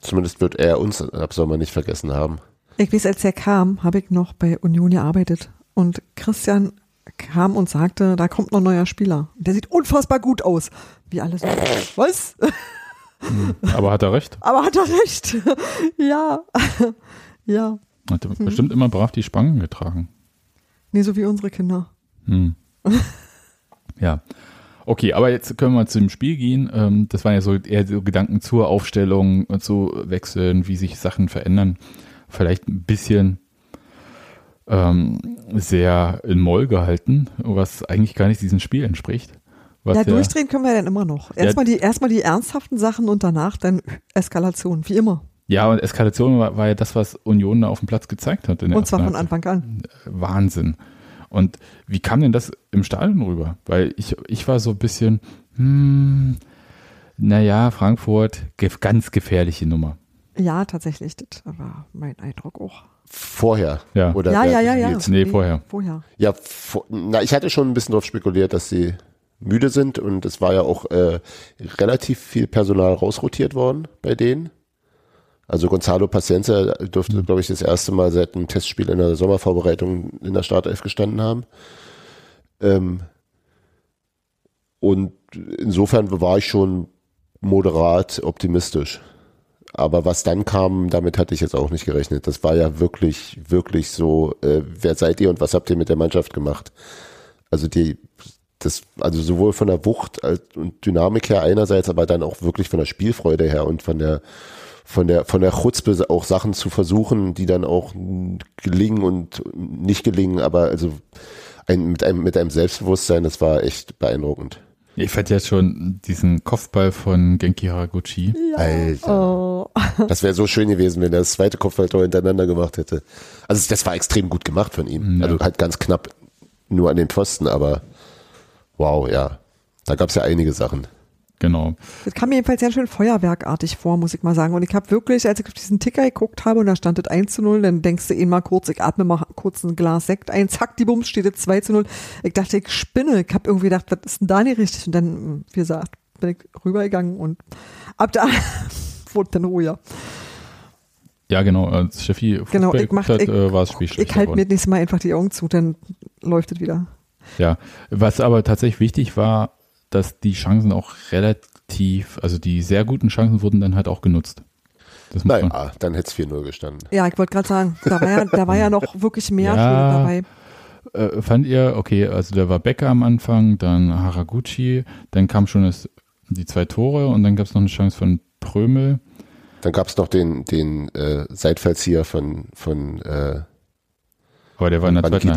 S2: zumindest wird er uns ab Sommer nicht vergessen haben.
S3: Ich weiß, als er kam, habe ich noch bei Union gearbeitet. Und Christian kam und sagte, da kommt noch ein neuer Spieler. Der sieht unfassbar gut aus. Wie alles. Was?
S1: Aber hat er recht.
S3: Aber hat er recht. ja. ja.
S1: Hat er bestimmt immer brav die Spangen getragen.
S3: Nee, so wie unsere Kinder.
S1: Hm. ja. Okay, aber jetzt können wir zu dem Spiel gehen. Ähm, das waren ja so eher so Gedanken zur Aufstellung und zu Wechseln, wie sich Sachen verändern. Vielleicht ein bisschen ähm, sehr in Moll gehalten, was eigentlich gar nicht diesem Spiel entspricht. Was
S3: ja, durchdrehen können wir dann immer noch. Erstmal die, erstmal die ernsthaften Sachen und danach dann Eskalation, wie immer.
S1: ja, und Eskalation war, war ja das, was Union da auf dem Platz gezeigt hat. In der
S3: Und zwar von. Anfang an.
S1: Wahnsinn. Und wie kam denn das im Stadion rüber? Weil ich, ich war so ein bisschen, hm, naja, Frankfurt, ganz gefährliche Nummer.
S3: Ja, tatsächlich, das war mein Eindruck auch.
S2: Vorher.
S1: Ja.
S2: Oder
S3: ja, ja, ja, ja.
S2: Spiels?
S1: Nee, vorher.
S3: Vorher.
S2: Ja, vor, na, ich hatte schon ein bisschen darauf spekuliert, dass sie müde sind und es war ja auch äh, relativ viel Personal rausrotiert worden bei denen. Also Gonzalo Paciencia dürfte, glaube ich, das erste Mal seit einem Testspiel in der Sommervorbereitung in der Startelf gestanden haben. Ähm, und insofern war ich schon moderat optimistisch. Aber was dann kam, damit hatte ich jetzt auch nicht gerechnet. Das war ja wirklich, wirklich so, äh, wer seid ihr und was habt ihr mit der Mannschaft gemacht? Also die, das, also sowohl von der Wucht als, und Dynamik her einerseits, aber dann auch wirklich von der Spielfreude her und von der, von der, von der Chutzpe auch Sachen zu versuchen, die dann auch gelingen und nicht gelingen, aber also ein, mit einem, mit einem Selbstbewusstsein, das war echt beeindruckend.
S1: Ich fand jetzt schon diesen Kopfball von Genki Haraguchi.
S2: Alter.
S3: Oh.
S2: Das wäre so schön gewesen, wenn er das zweite Kopfballtor hintereinander gemacht hätte. Also das war extrem gut gemacht von ihm.
S1: Ja.
S2: Also halt ganz knapp nur an den Pfosten, aber wow, ja. Da gab es ja einige Sachen.
S1: Genau.
S3: Das kam mir jedenfalls ganz schön feuerwerkartig vor, muss ich mal sagen. Und ich habe wirklich, als ich auf diesen Ticker geguckt habe und da stand das 1 zu 0, dann denkst du eh mal kurz, ich atme mal kurz ein Glas Sekt ein, zack, die Bums, steht das 2 zu 0. Ich dachte, ich spinne. Ich habe irgendwie gedacht, was ist denn da nicht richtig? Und dann, wie gesagt, bin ich rübergegangen und ab da wurde dann ruhiger.
S1: Ja, genau. Als Steffi
S3: Genau, ich mach-
S1: hat,
S3: ich-
S1: äh, war das Spiel schlechter
S3: Ich halte mir nächstes Mal einfach die Augen zu, dann läuft es wieder.
S1: Ja, was aber tatsächlich wichtig war, dass die Chancen auch relativ, also die sehr guten Chancen wurden dann halt auch genutzt. Das muss man,
S2: Naja, dann hätte es 4-0 gestanden.
S3: Ja, ich wollte gerade sagen, da war ja, da war ja noch wirklich mehr
S1: Ja.
S3: Dabei.
S1: äh, fand ihr, okay, also da war Becker am Anfang, dann Haraguchi, dann kam schon das, die zwei Tore und dann gab es noch eine Chance von Prömel.
S2: Dann gab es noch den, den äh, Seitfallzieher von, von äh,
S1: Aber der war in der zweiten,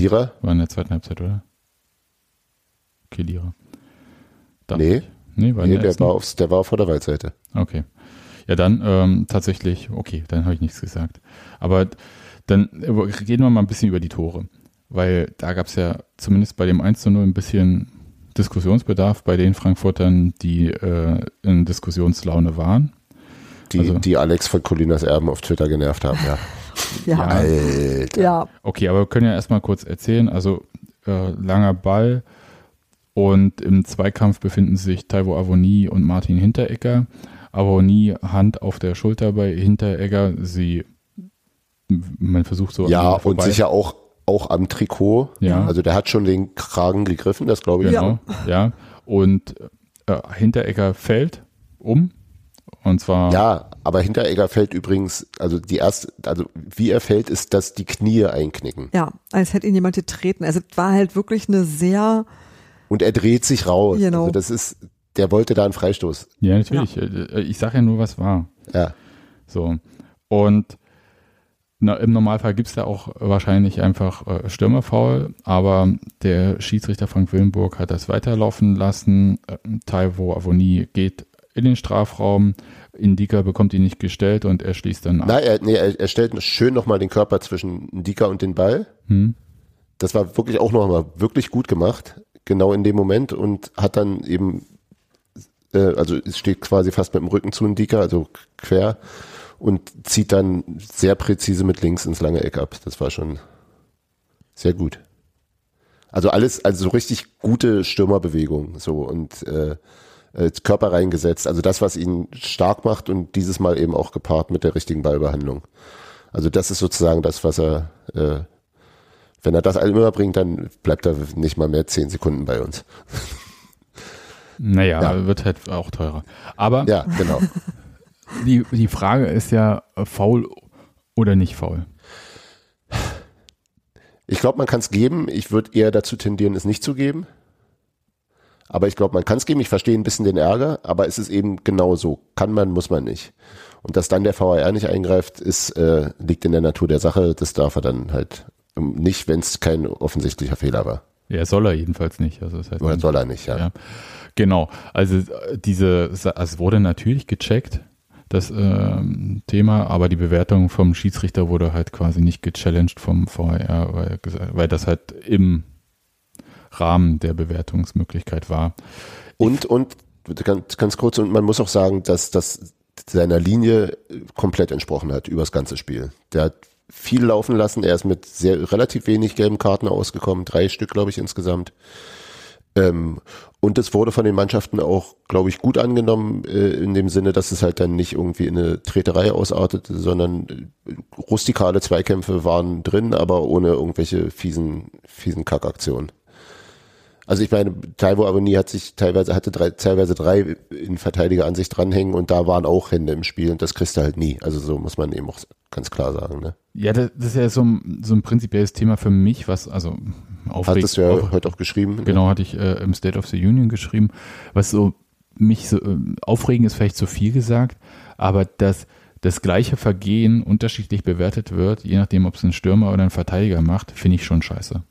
S1: war in der zweiten Halbzeit, oder? Kedira. Da-
S2: Nee,
S1: Nee, war
S2: nee
S1: der
S2: war aufs, der war auf der Waldseite.
S1: Okay. Ja, dann ähm, tatsächlich, okay, dann habe ich nichts gesagt. Aber dann äh, reden wir mal ein bisschen über die Tore. Weil da gab es ja zumindest bei dem 1 zu 0 ein bisschen Diskussionsbedarf bei den Frankfurtern, die äh, in Diskussionslaune waren.
S2: Die,
S1: Also-
S2: die Alex von Colinas Erben auf Twitter genervt haben, ja.
S3: Ja,
S1: Ja.
S2: Alter.
S3: ja.
S1: Okay, aber wir können ja erstmal kurz erzählen. Also äh, langer Ball und im Zweikampf befinden sich Taiwo Avoni und Martin Hinteregger. Avoni Hand auf der Schulter bei Hinteregger. Sie, man versucht so. an
S2: Ja, und sicher auch, auch am Trikot.
S1: Ja.
S2: Also der hat schon den Kragen gegriffen, das glaube ich.
S1: Genau, ja. Und äh, Hinteregger fällt um. Und zwar,
S2: Ja, aber Hinteregger fällt übrigens, also die erste, also wie er fällt, ist, dass die Knie einknicken.
S3: Ja, als hätte ihn jemand getreten. Also es war halt wirklich eine sehr,
S2: Und er dreht sich raus.
S3: Genau.
S2: Also das ist, der wollte da einen Freistoß.
S1: ja, natürlich. Äh, Ich sage ja nur, was war.
S2: Ja.
S1: So. Und na, im Normalfall gibt es da auch wahrscheinlich einfach äh, Stürmerfoul, aber der Schiedsrichter Frank Willenburg hat das weiterlaufen lassen. Äh, Taiwo Avoni geht in den Strafraum, Indika bekommt ihn nicht gestellt und er schließt dann ab.
S2: Nein, er, nee, er, er stellt schön nochmal den Körper zwischen Dika und den Ball.
S1: Hm?
S2: Das war wirklich auch nochmal wirklich gut gemacht, genau in dem Moment und hat dann eben, äh, also es steht quasi fast mit dem Rücken zu Dika, also quer und zieht dann sehr präzise mit links ins lange Eck ab. Das war schon sehr gut. Also alles, also so richtig gute Stürmerbewegung, so und äh, äh, Körper reingesetzt. Also das, was ihn stark macht und dieses Mal eben auch gepaart mit der richtigen Ballbehandlung. Also das ist sozusagen das, was er, äh, wenn er das immer bringt, dann bleibt er nicht mal mehr zehn Sekunden bei uns.
S1: Naja,
S2: Ja.
S1: wird halt auch teurer. Aber
S2: Ja, genau.
S1: die, die Frage ist ja, faul oder nicht faul?
S2: Ich glaube, man kann es geben. Ich würde eher dazu tendieren, es nicht zu geben. Aber ich glaube, man kann es geben. Ich verstehe ein bisschen den Ärger, aber es ist eben genau so. Kann man, muss man nicht. Und dass dann der VAR nicht eingreift, ist, äh, liegt in der Natur der Sache. Das darf er dann halt nicht, wenn es kein offensichtlicher Fehler war.
S1: Ja, soll er jedenfalls nicht. Also das heißt,
S2: Oder soll er nicht, ja.
S1: Ja, genau. Also äh, diese, also es wurde natürlich gecheckt, das ähm, Thema, aber die Bewertung vom Schiedsrichter wurde halt quasi nicht gechallenged vom VR, weil, weil das halt im Rahmen der Bewertungsmöglichkeit war.
S2: Und, und ganz, ganz kurz, und man muss auch sagen, dass das seiner Linie komplett entsprochen hat über das ganze Spiel. Der hat viel laufen lassen. Er ist mit sehr relativ wenig gelben Karten ausgekommen, drei Stück, glaube ich, insgesamt. Ähm, und es wurde von den Mannschaften auch, glaube ich, gut angenommen, äh, in dem Sinne, dass es halt dann nicht irgendwie in eine Treterei ausartete, sondern äh, rustikale Zweikämpfe waren drin, aber ohne irgendwelche fiesen, fiesen Kackaktionen. Also ich meine, Taiwo Avoni hat sich teilweise, hatte drei, teilweise drei in Verteidiger an sich dranhängen und da waren auch Hände im Spiel und das kriegst du halt nie. Also so muss man eben auch ganz klar sagen. Ne?
S1: Ja, das, ist ja so ein, so ein prinzipielles Thema für mich, was, also
S2: aufregend. Hattest du ja auf, heute auch geschrieben.
S1: Ne? Genau, hatte ich äh, im State of the Union geschrieben. Was so mich so äh, aufregend ist, vielleicht zu viel gesagt, aber dass das gleiche Vergehen unterschiedlich bewertet wird, je nachdem, ob es ein Stürmer oder ein Verteidiger macht, finde ich schon scheiße.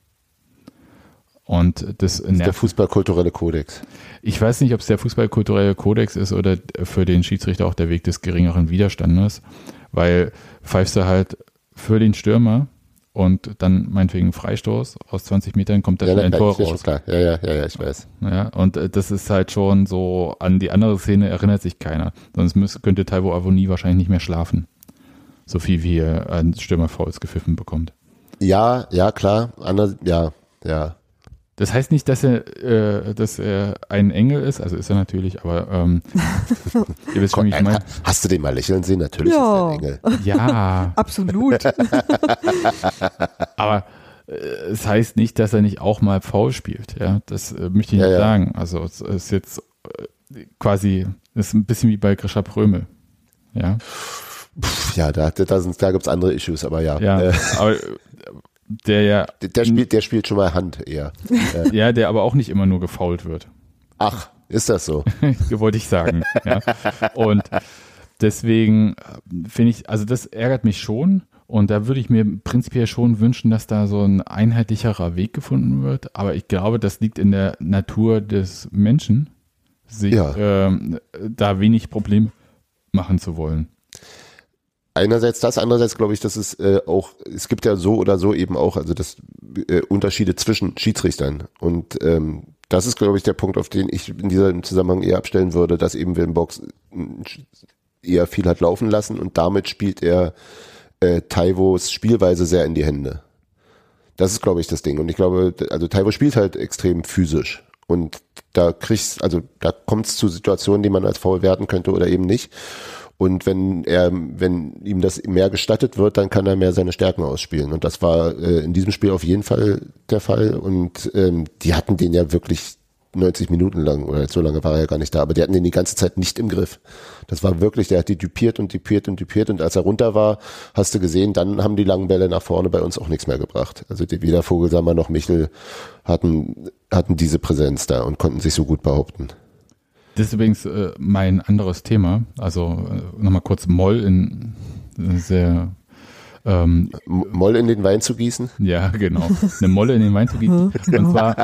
S1: Und das, das
S2: ist der fußballkulturelle Kodex.
S1: Ich weiß nicht, ob es der fußballkulturelle Kodex ist oder für den Schiedsrichter auch der Weg des geringeren Widerstandes, weil pfeifst du halt für den Stürmer und dann meinetwegen Freistoß aus 20 Metern kommt da
S2: ja,
S1: ein Tor
S2: raus. Klar. Ja, ja, ja, ja, ich weiß.
S1: Ja, und äh, das ist halt schon so, an die andere Szene erinnert sich keiner. Sonst müsste, könnte Taiwo Avoni wahrscheinlich nicht mehr schlafen. So viel wie er ein Stürmer Fouls gepfiffen bekommt.
S2: Ja, ja, klar. Anders, ja, ja.
S1: Das heißt nicht, dass er, äh, dass er ein Engel ist, also ist er natürlich, aber ähm,
S2: ihr wisst schon, wie ich meine. Hast du den mal lächeln sehen? Natürlich ja. ist er ein Engel.
S1: Ja.
S3: Absolut.
S1: aber äh, es heißt nicht, dass er nicht auch mal faul spielt. Ja, das äh, möchte ich ja, nicht ja. sagen. Also es ist jetzt äh, quasi, es ist ein bisschen wie bei Grisha Prömel. Ja.
S2: ja, da, da, da gibt es andere Issues, aber ja.
S1: Ja, äh. aber der ja.
S2: Der, der, spielt, der spielt schon mal Hand eher.
S1: ja, der aber auch nicht immer nur gefault wird.
S2: Ach, ist das so?
S1: Wollte ich sagen. ja. Und deswegen äh, finde ich, also das ärgert mich schon. Und da würde ich mir prinzipiell schon wünschen, dass da so ein einheitlicherer Weg gefunden wird. Aber ich glaube, das liegt in der Natur des Menschen, sich ja. äh, da wenig Problem machen zu wollen
S2: einerseits das, andererseits glaube ich, dass es äh, auch, es gibt ja so oder so eben auch, also das äh, Unterschiede zwischen Schiedsrichtern. Und ähm, das ist, glaube ich, der Punkt, auf den ich in diesem Zusammenhang eher abstellen würde, dass eben Willen Box eher viel hat laufen lassen und damit spielt er äh, Taivos Spielweise sehr in die Hände. Das ist, glaube ich, das Ding. Und ich glaube, also Taiwo spielt halt extrem physisch. Und da kriegst, also da kommt es zu Situationen, die man als faul werten könnte oder eben nicht. Und wenn er, wenn ihm das mehr gestattet wird, dann kann er mehr seine Stärken ausspielen. Und das war äh, in diesem Spiel auf jeden Fall der Fall. Und ähm, die hatten den ja wirklich 90 Minuten lang, oder so lange war er ja gar nicht da, aber die hatten den die ganze Zeit nicht im Griff. Das war wirklich, der hat die dupiert und dupiert und dupiert und als er runter war, hast du gesehen, dann haben die langen Bälle nach vorne bei uns auch nichts mehr gebracht. Also die, weder Vogelsammer noch Michel hatten, hatten diese Präsenz da und konnten sich so gut behaupten.
S1: Das ist übrigens äh, mein anderes Thema. Also äh, nochmal kurz Moll in sehr
S2: ähm, Moll in den Wein zu gießen?
S1: Ja, genau. Eine Molle in den Wein zu gießen. Und zwar,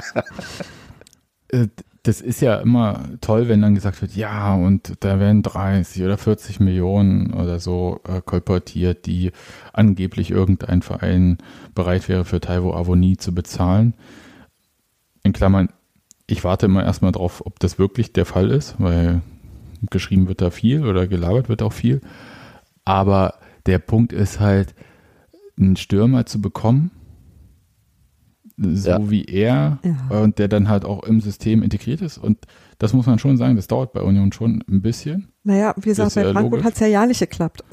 S1: äh, das ist ja immer toll, wenn dann gesagt wird, ja, und da werden 30 oder 40 Millionen oder so äh, kolportiert, die angeblich irgendein Verein bereit wäre für Taiwo Avoni zu bezahlen. In Klammern, ich warte immer erstmal drauf, ob das wirklich der Fall ist, weil geschrieben wird da viel oder gelabert wird auch viel. Aber der Punkt ist halt, einen Stürmer zu bekommen, so ja. wie er ja. und der dann halt auch im System integriert ist. Und das muss man schon sagen, das dauert bei Union schon ein bisschen.
S3: Naja, wie gesagt, bei Frankfurt hat es ja ja nicht geklappt.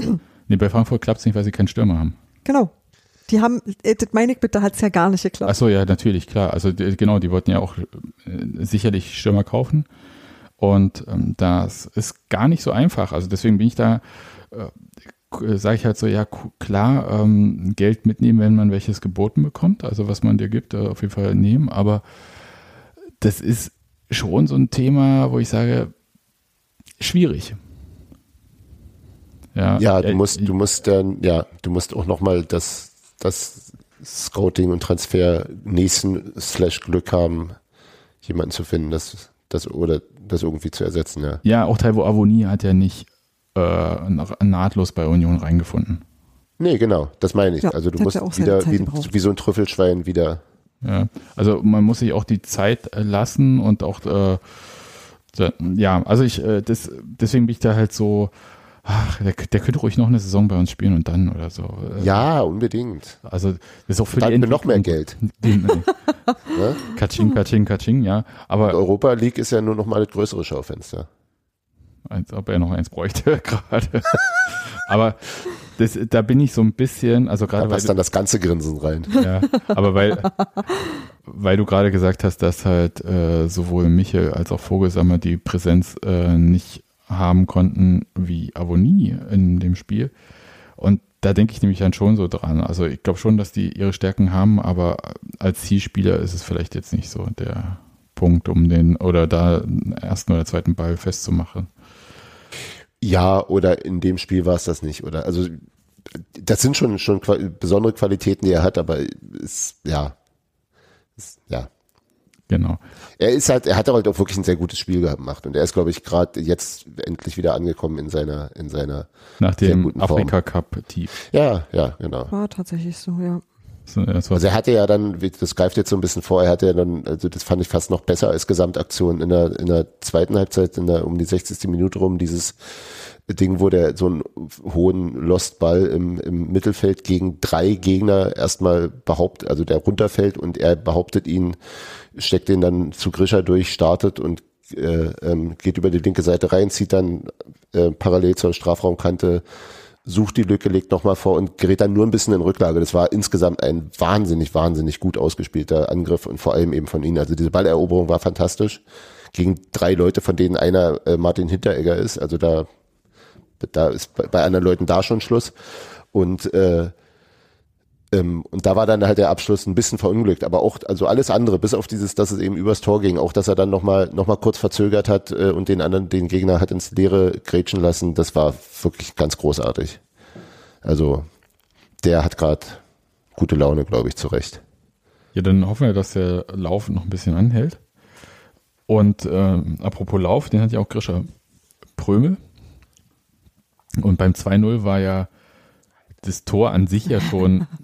S1: Nee, bei Frankfurt klappt es nicht, weil sie keinen Stürmer haben.
S3: Genau. Die haben, äh, das meine ich bitte, hat es ja gar nicht geklappt.
S1: Achso, ja, natürlich, klar. Also die, genau, die wollten ja auch äh, sicherlich Stürmer kaufen. Und ähm, das ist gar nicht so einfach. Also deswegen bin ich da, äh, sage ich halt so, ja, klar, ähm, Geld mitnehmen, wenn man welches geboten bekommt. Also was man dir gibt, äh, auf jeden Fall nehmen. Aber das ist schon so ein Thema, wo ich sage, schwierig.
S2: Ja, ja du musst, du musst dann, ja, du musst auch nochmal das das Scouting und Transfer nächsten slash Glück haben, jemanden zu finden, das, das oder das irgendwie zu ersetzen, ja.
S1: Ja, auch Taiwo Avoni hat ja nicht äh, nahtlos bei Union reingefunden.
S2: Nee, genau, das meine ich. Ja, also du musst ja wieder wie, wie, so ein Trüffelschwein wieder
S1: Ja, also man muss sich auch die Zeit äh, lassen und auch äh, ja, also ich äh, das, deswegen bin ich da halt so, ach, der, der könnte ruhig noch eine Saison bei uns spielen und dann oder so.
S2: Äh. Ja, unbedingt.
S1: Also das ist auch für
S2: dann
S1: die
S2: noch mehr Geld.
S1: Den, ne? Katsching, Katsching, Katsching, ja. Aber
S2: und Europa League ist ja nur noch mal das größere Schaufenster.
S1: Als ob er noch eins bräuchte gerade. aber das, da bin ich so ein bisschen, also gerade.
S2: Da passt dann das ganze Grinsen rein.
S1: Ja, aber weil, weil du gerade gesagt hast, dass halt äh, sowohl Michel als auch Vogelsammer die Präsenz äh, nicht haben konnten wie Avonie in dem Spiel. Und da denke ich nämlich dann schon so dran. Also ich glaube schon, dass die ihre Stärken haben, aber als Zielspieler ist es vielleicht jetzt nicht so der Punkt, um den oder da den ersten oder zweiten Ball festzumachen.
S2: Ja, oder in dem Spiel war es das nicht, oder? Also das sind schon schon besondere Qualitäten, die er hat, aber ist ja, ist, ja.
S1: Genau.
S2: Er ist halt, er hat halt auch wirklich ein sehr gutes Spiel gemacht und er ist, glaube ich, gerade jetzt endlich wieder angekommen in seiner, in seiner
S1: nach dem Afrika Cup tief.
S2: Ja, ja, genau.
S3: War tatsächlich so, ja.
S2: Also er hatte ja dann, das greift jetzt so ein bisschen vor, er hatte ja dann, also das fand ich fast noch besser als Gesamtaktion in der, in der zweiten Halbzeit, in der, um die 60. Minute rum, dieses Ding, wo der so einen hohen Lost-Ball im, im Mittelfeld gegen drei Gegner erstmal behauptet, also der runterfällt und er behauptet ihn, steckt den dann zu Grischer durch, startet und äh, ähm, geht über die linke Seite rein, zieht dann äh, parallel zur Strafraumkante, sucht die Lücke, legt nochmal vor und gerät dann nur ein bisschen in Rücklage. Das war insgesamt ein wahnsinnig, wahnsinnig gut ausgespielter Angriff und vor allem eben von ihnen. Also diese Balleroberung war fantastisch gegen drei Leute, von denen einer äh, Martin Hinteregger ist. Also da da ist bei, bei anderen Leuten da schon Schluss. Und äh, ähm, und da war dann halt der Abschluss ein bisschen verunglückt, aber auch also alles andere, bis auf dieses, dass es eben übers Tor ging, auch dass er dann nochmal noch mal kurz verzögert hat äh, und den anderen, den Gegner hat ins Leere grätschen lassen, das war wirklich ganz großartig. Also der hat gerade gute Laune, glaube ich, zurecht.
S1: Ja, dann hoffen wir, dass der Lauf noch ein bisschen anhält. Und äh, apropos Lauf, den hat ja auch Grischer Prömel und beim 2-0 war ja das Tor an sich ja schon.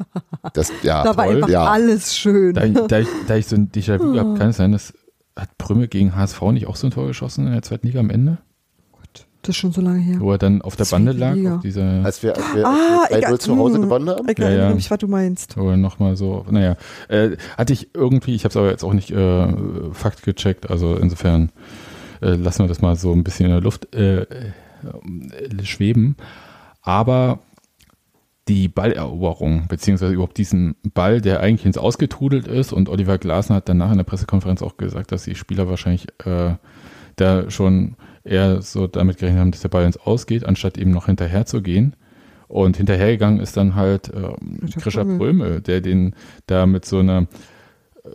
S2: Das, ja,
S3: da war toll, einfach ja. alles schön.
S1: Da, da, ich, da ich so ein Déjà-vu gehabt, kann es sein, dass hat Prümme gegen HSV nicht auch so ein Tor geschossen in der zweiten Liga am Ende?
S3: Gott, das ist schon so lange her.
S1: Wo er dann auf der Bande lag, auf dieser.
S2: Als wir, als wir, ah, als wir zu Hause hm, gewonnen haben?
S3: Ich ja, ja. mich, was du meinst.
S1: Oder nochmal so, naja. Äh, hatte ich irgendwie, ich habe es aber jetzt auch nicht äh, Fakt gecheckt, also insofern äh, lassen wir das mal so ein bisschen in der Luft. Äh, äh, schweben. Aber die Balleroberung, beziehungsweise überhaupt diesen Ball, der eigentlich ins Ausgetrudelt ist und Oliver Glasner hat danach in der Pressekonferenz auch gesagt, dass die Spieler wahrscheinlich äh, da schon eher so damit gerechnet haben, dass der Ball ins Ausgeht, anstatt eben noch hinterher zu gehen. Und hinterhergegangen ist dann halt äh, Krischer Prömel, der den da mit so einer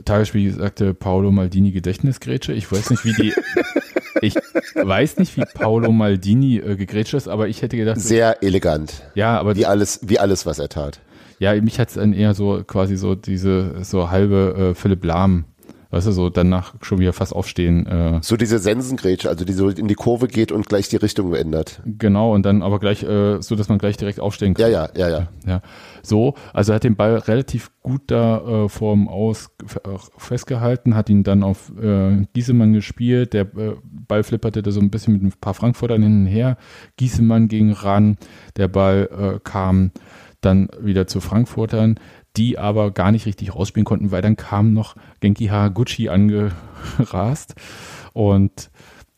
S1: Tagesspiel sagte Paolo Maldini Gedächtnisgrätsche. Ich weiß nicht, wie die Ich weiß nicht, wie Paolo Maldini äh, gegrätscht ist, aber ich hätte gedacht.
S2: Sehr elegant.
S1: Ja, aber.
S2: Wie alles, wie alles, was er tat.
S1: Ja, mich hat es dann eher so quasi so diese, so halbe äh, Philipp Lahm weißt du, so danach schon wieder fast aufstehen. Äh.
S2: So diese Sensengrätsche, also die so in die Kurve geht und gleich die Richtung ändert.
S1: Genau, und dann aber gleich, äh, so dass man gleich direkt aufstehen kann.
S2: Ja, ja, ja, ja.
S1: ja. So, also er hat den Ball relativ gut da äh, vorm Aus festgehalten, hat ihn dann auf äh, Giesemann gespielt, der äh, Ball flipperte da so ein bisschen mit ein paar Frankfurtern hin und her, Giesemann ging ran, der Ball äh, kam dann wieder zu Frankfurtern, die aber gar nicht richtig rausspielen konnten, weil dann kam noch Genki Haraguchi angerast und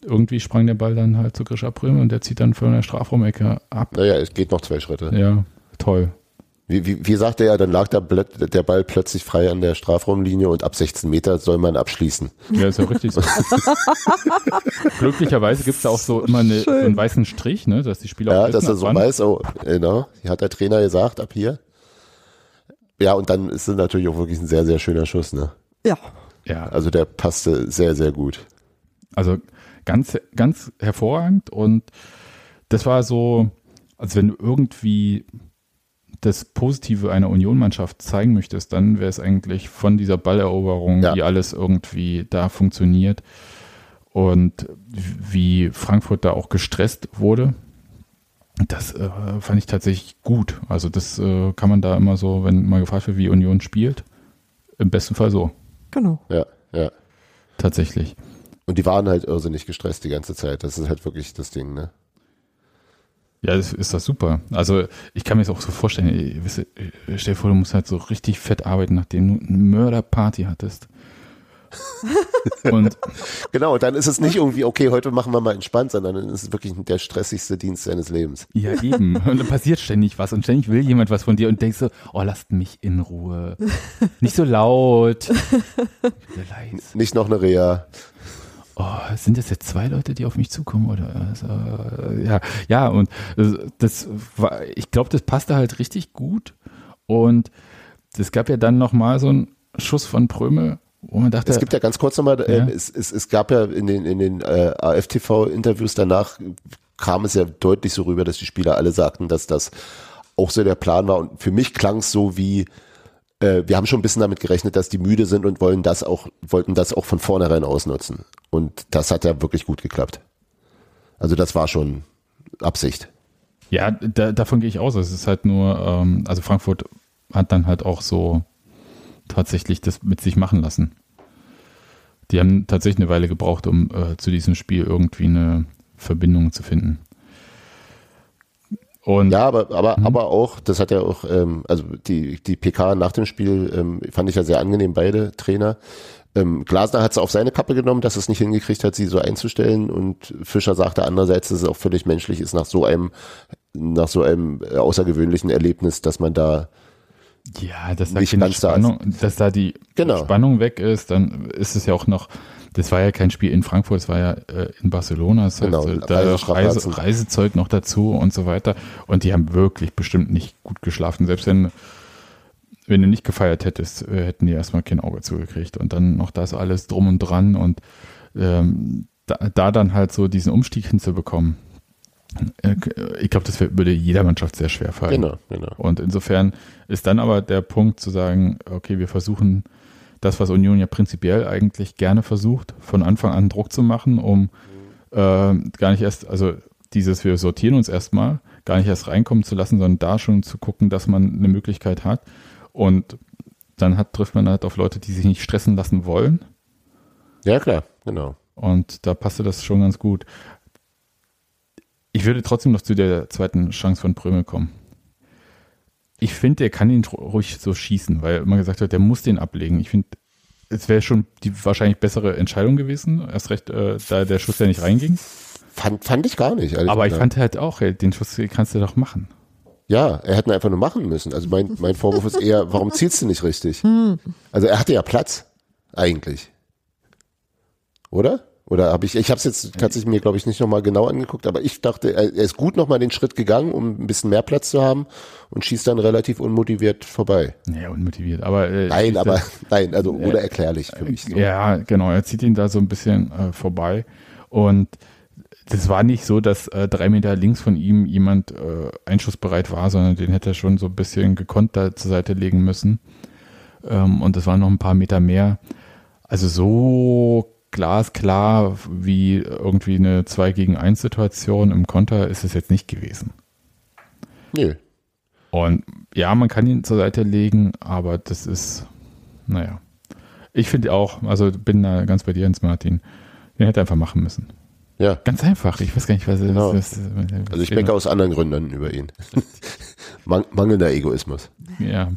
S1: irgendwie sprang der Ball dann halt zu Grisha Prüm und der zieht dann von der Strafraumecke ab.
S2: Naja, es geht noch zwei Schritte.
S1: Ja, toll.
S2: Wie, wie, wie sagte er, dann lag der, der Ball plötzlich frei an der Strafraumlinie und ab 16 Meter soll man abschließen.
S1: Ja, ist ja richtig so. Glücklicherweise gibt es da auch so immer eine, so einen weißen Strich, ne, dass die Spieler
S2: Ja, dass er so weiß, oh, genau, hat der Trainer gesagt, ab hier. Ja, und dann ist es natürlich auch wirklich ein sehr, sehr schöner Schuss, ne?
S3: Ja.
S2: Ja. Also der passte sehr, sehr gut.
S1: Also ganz, ganz hervorragend und das war so, als wenn du irgendwie das Positive einer Union-Mannschaft zeigen möchtest, dann wäre es eigentlich von dieser Balleroberung, ja. wie alles irgendwie da funktioniert und wie Frankfurt da auch gestresst wurde. Das äh, fand ich tatsächlich gut. Also das äh, kann man da immer so, wenn mal gefragt wird, wie Union spielt, Im besten Fall so.
S3: Genau.
S2: Ja, ja.
S1: Tatsächlich.
S2: Und die waren halt irrsinnig gestresst die ganze Zeit. Das ist halt wirklich das Ding, ne?
S1: Ja, das ist das super. Also ich kann mir das auch so vorstellen, ey, weißt du, stell dir vor, du musst halt so richtig fett arbeiten, nachdem du eine Mörderparty hattest. Und
S2: Genau, dann ist es nicht irgendwie, okay, heute machen wir mal entspannt, sondern dann ist es wirklich der stressigste Dienst seines Lebens.
S1: ja, eben. Und dann passiert ständig was und ständig will jemand was von dir und denkst so, oh, lasst mich in Ruhe. Nicht so laut.
S2: Nicht noch eine Reha.
S1: oh, sind das jetzt zwei Leute, die auf mich zukommen oder also, ja, ja und das, das war, ich glaube, das passte halt richtig gut und es gab ja dann noch mal so einen Schuss von Prömel, wo man dachte,
S2: Es gibt ja ganz kurz nochmal, äh,
S1: Ja.
S2: es, es, es gab ja in den, in den äh, AFTV-Interviews danach, kam es ja deutlich so rüber, dass die Spieler alle sagten, dass das auch so der Plan war. Und für mich klang es so wie, äh, wir haben schon ein bisschen damit gerechnet, dass die müde sind und wollen das auch, wollten das auch von vornherein ausnutzen. Und das hat ja wirklich gut geklappt. Also das war schon Absicht.
S1: ja, da, davon gehe ich aus. Es ist halt nur, ähm, also Frankfurt hat dann halt auch so tatsächlich das mit sich machen lassen. Die haben tatsächlich eine Weile gebraucht, um äh, zu diesem Spiel irgendwie eine Verbindung zu finden. Und
S2: Ja, aber, aber, aber auch, das hat ja auch, ähm, also die, die PK nach dem Spiel ähm, fand ich ja sehr angenehm, beide Trainer. Ähm, Glasner hat es auf seine Kappe genommen, dass es nicht hingekriegt hat, sie so einzustellen und Fischer sagte andererseits, dass es auch völlig menschlich ist nach so einem, nach so einem äh, außergewöhnlichen Erlebnis, dass man da,
S1: Ja, dass da keine
S2: ganz da.
S1: Spannung, dass da die
S2: Genau.
S1: Spannung weg ist, dann ist es ja auch noch, das war ja kein Spiel in Frankfurt, es war ja äh, in Barcelona, das
S2: Genau,
S1: heißt, äh, da. Reise, Reisezeug noch dazu und so weiter. Und die haben wirklich bestimmt nicht gut geschlafen. Selbst wenn, wenn du nicht gefeiert hättest, äh, hätten die erstmal kein Auge zugekriegt. Und dann noch das alles drum und dran und ähm, da, da dann halt so diesen Umstieg hinzubekommen. Äh, Ich glaube, das würde jeder Mannschaft sehr schwer fallen.
S2: genau, genau.
S1: Und insofern ist dann aber der Punkt zu sagen, okay, wir versuchen das, was Union ja prinzipiell eigentlich gerne versucht, von Anfang an Druck zu machen, um äh, gar nicht erst, also dieses, wir sortieren uns erstmal, gar nicht erst reinkommen zu lassen, sondern da schon zu gucken, dass man eine Möglichkeit hat. Und dann hat, trifft man halt auf Leute, die sich nicht stressen lassen wollen.
S2: Ja, klar, genau.
S1: Und da passte das schon ganz gut. Ich würde trotzdem noch zu der zweiten Chance von Prömel kommen. Ich finde, der kann ihn ruhig so schießen, weil immer gesagt wird, der muss den ablegen. Ich finde, es wäre schon die wahrscheinlich bessere Entscheidung gewesen. Erst recht, äh, da der Schuss ja nicht reinging.
S2: Fand, fand ich gar nicht.
S1: Aber ich
S2: gesagt.
S1: fand halt auch, ey, den Schuss kannst du doch machen.
S2: Ja, er hätte ihn einfach nur machen müssen. Also mein, mein Vorwurf ist eher, warum zielst du nicht richtig? Also er hatte ja Platz, eigentlich. Oder? Oder habe ich, ich habe es jetzt tatsächlich mir, glaube ich, nicht nochmal genau angeguckt, aber ich dachte, er, ist gut nochmal den Schritt gegangen, um ein bisschen mehr Platz zu haben und schießt dann relativ unmotiviert vorbei.
S1: Ja, unmotiviert. Aber äh,
S2: Nein, aber
S1: er-
S2: nein, also oder erklärlich für mich. So.
S1: Ja, genau. Er zieht ihn da so ein bisschen äh, vorbei. Und das war nicht so, dass äh, drei Meter links von ihm jemand äh, einschussbereit war, sondern den hätte er schon so ein bisschen gekonnt da zur Seite legen müssen. Ähm, und das waren noch ein paar Meter mehr. Also so glasklar wie irgendwie eine 2 gegen 1 Situation im Konter ist es jetzt nicht gewesen.
S2: Nö.
S1: Und ja, man kann ihn zur Seite legen, aber das ist, naja. Ich finde auch, also bin da ganz bei dir, Jens Martin. Den hätte er einfach machen müssen.
S2: Ja.
S1: Ganz einfach. Ich weiß gar nicht, was
S2: Genau.
S1: was, was,
S2: Also ich denke aus anderen Gründen über ihn. Man mangelnder Egoismus.
S1: Ja,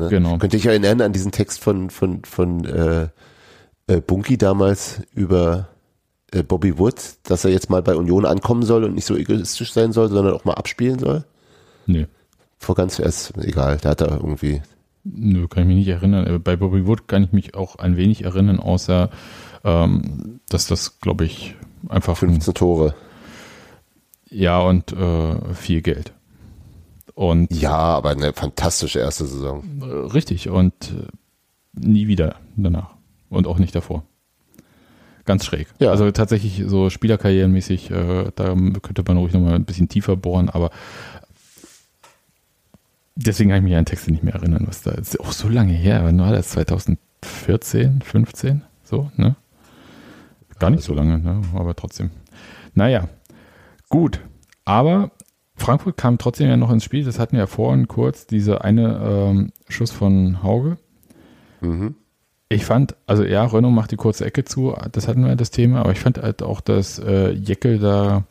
S2: Ne?
S1: Genau.
S2: Könnte ich erinnern an diesen Text von, von, von äh, äh, Bunky damals über äh, Bobby Wood, dass er jetzt mal bei Union ankommen soll und nicht so egoistisch sein soll, sondern auch mal abspielen soll.
S1: nö.
S2: Vor ganz erst, egal, da hat er irgendwie,
S1: Nö, kann ich mich nicht erinnern. Äh, Bei Bobby Wood kann ich mich auch ein wenig erinnern, außer ähm, dass das, glaube ich, einfach ein
S2: 15 Tore.
S1: Ja und äh, viel Geld. Und
S2: Ja, aber eine fantastische erste Saison.
S1: Äh, Richtig, und äh, nie wieder danach. Und auch nicht davor. Ganz schräg.
S2: Ja.
S1: Also tatsächlich so spielerkarrierenmäßig, äh, da könnte man ruhig nochmal ein bisschen tiefer bohren, aber deswegen kann ich mich an Texte nicht mehr erinnern, was da ist. Auch so lange her, wann war das? 2014, 15? So, ne? Gar nicht so lange, ne? aber trotzdem. Naja, gut. Aber Frankfurt kam trotzdem ja noch ins Spiel. Das hatten wir ja vorhin kurz, diese eine ähm, Schuss von Hauge.
S2: Mhm.
S1: Ich fand, also ja, Renault macht die kurze Ecke zu, das hatten wir das Thema, aber ich fand halt auch, dass äh, Jeckel da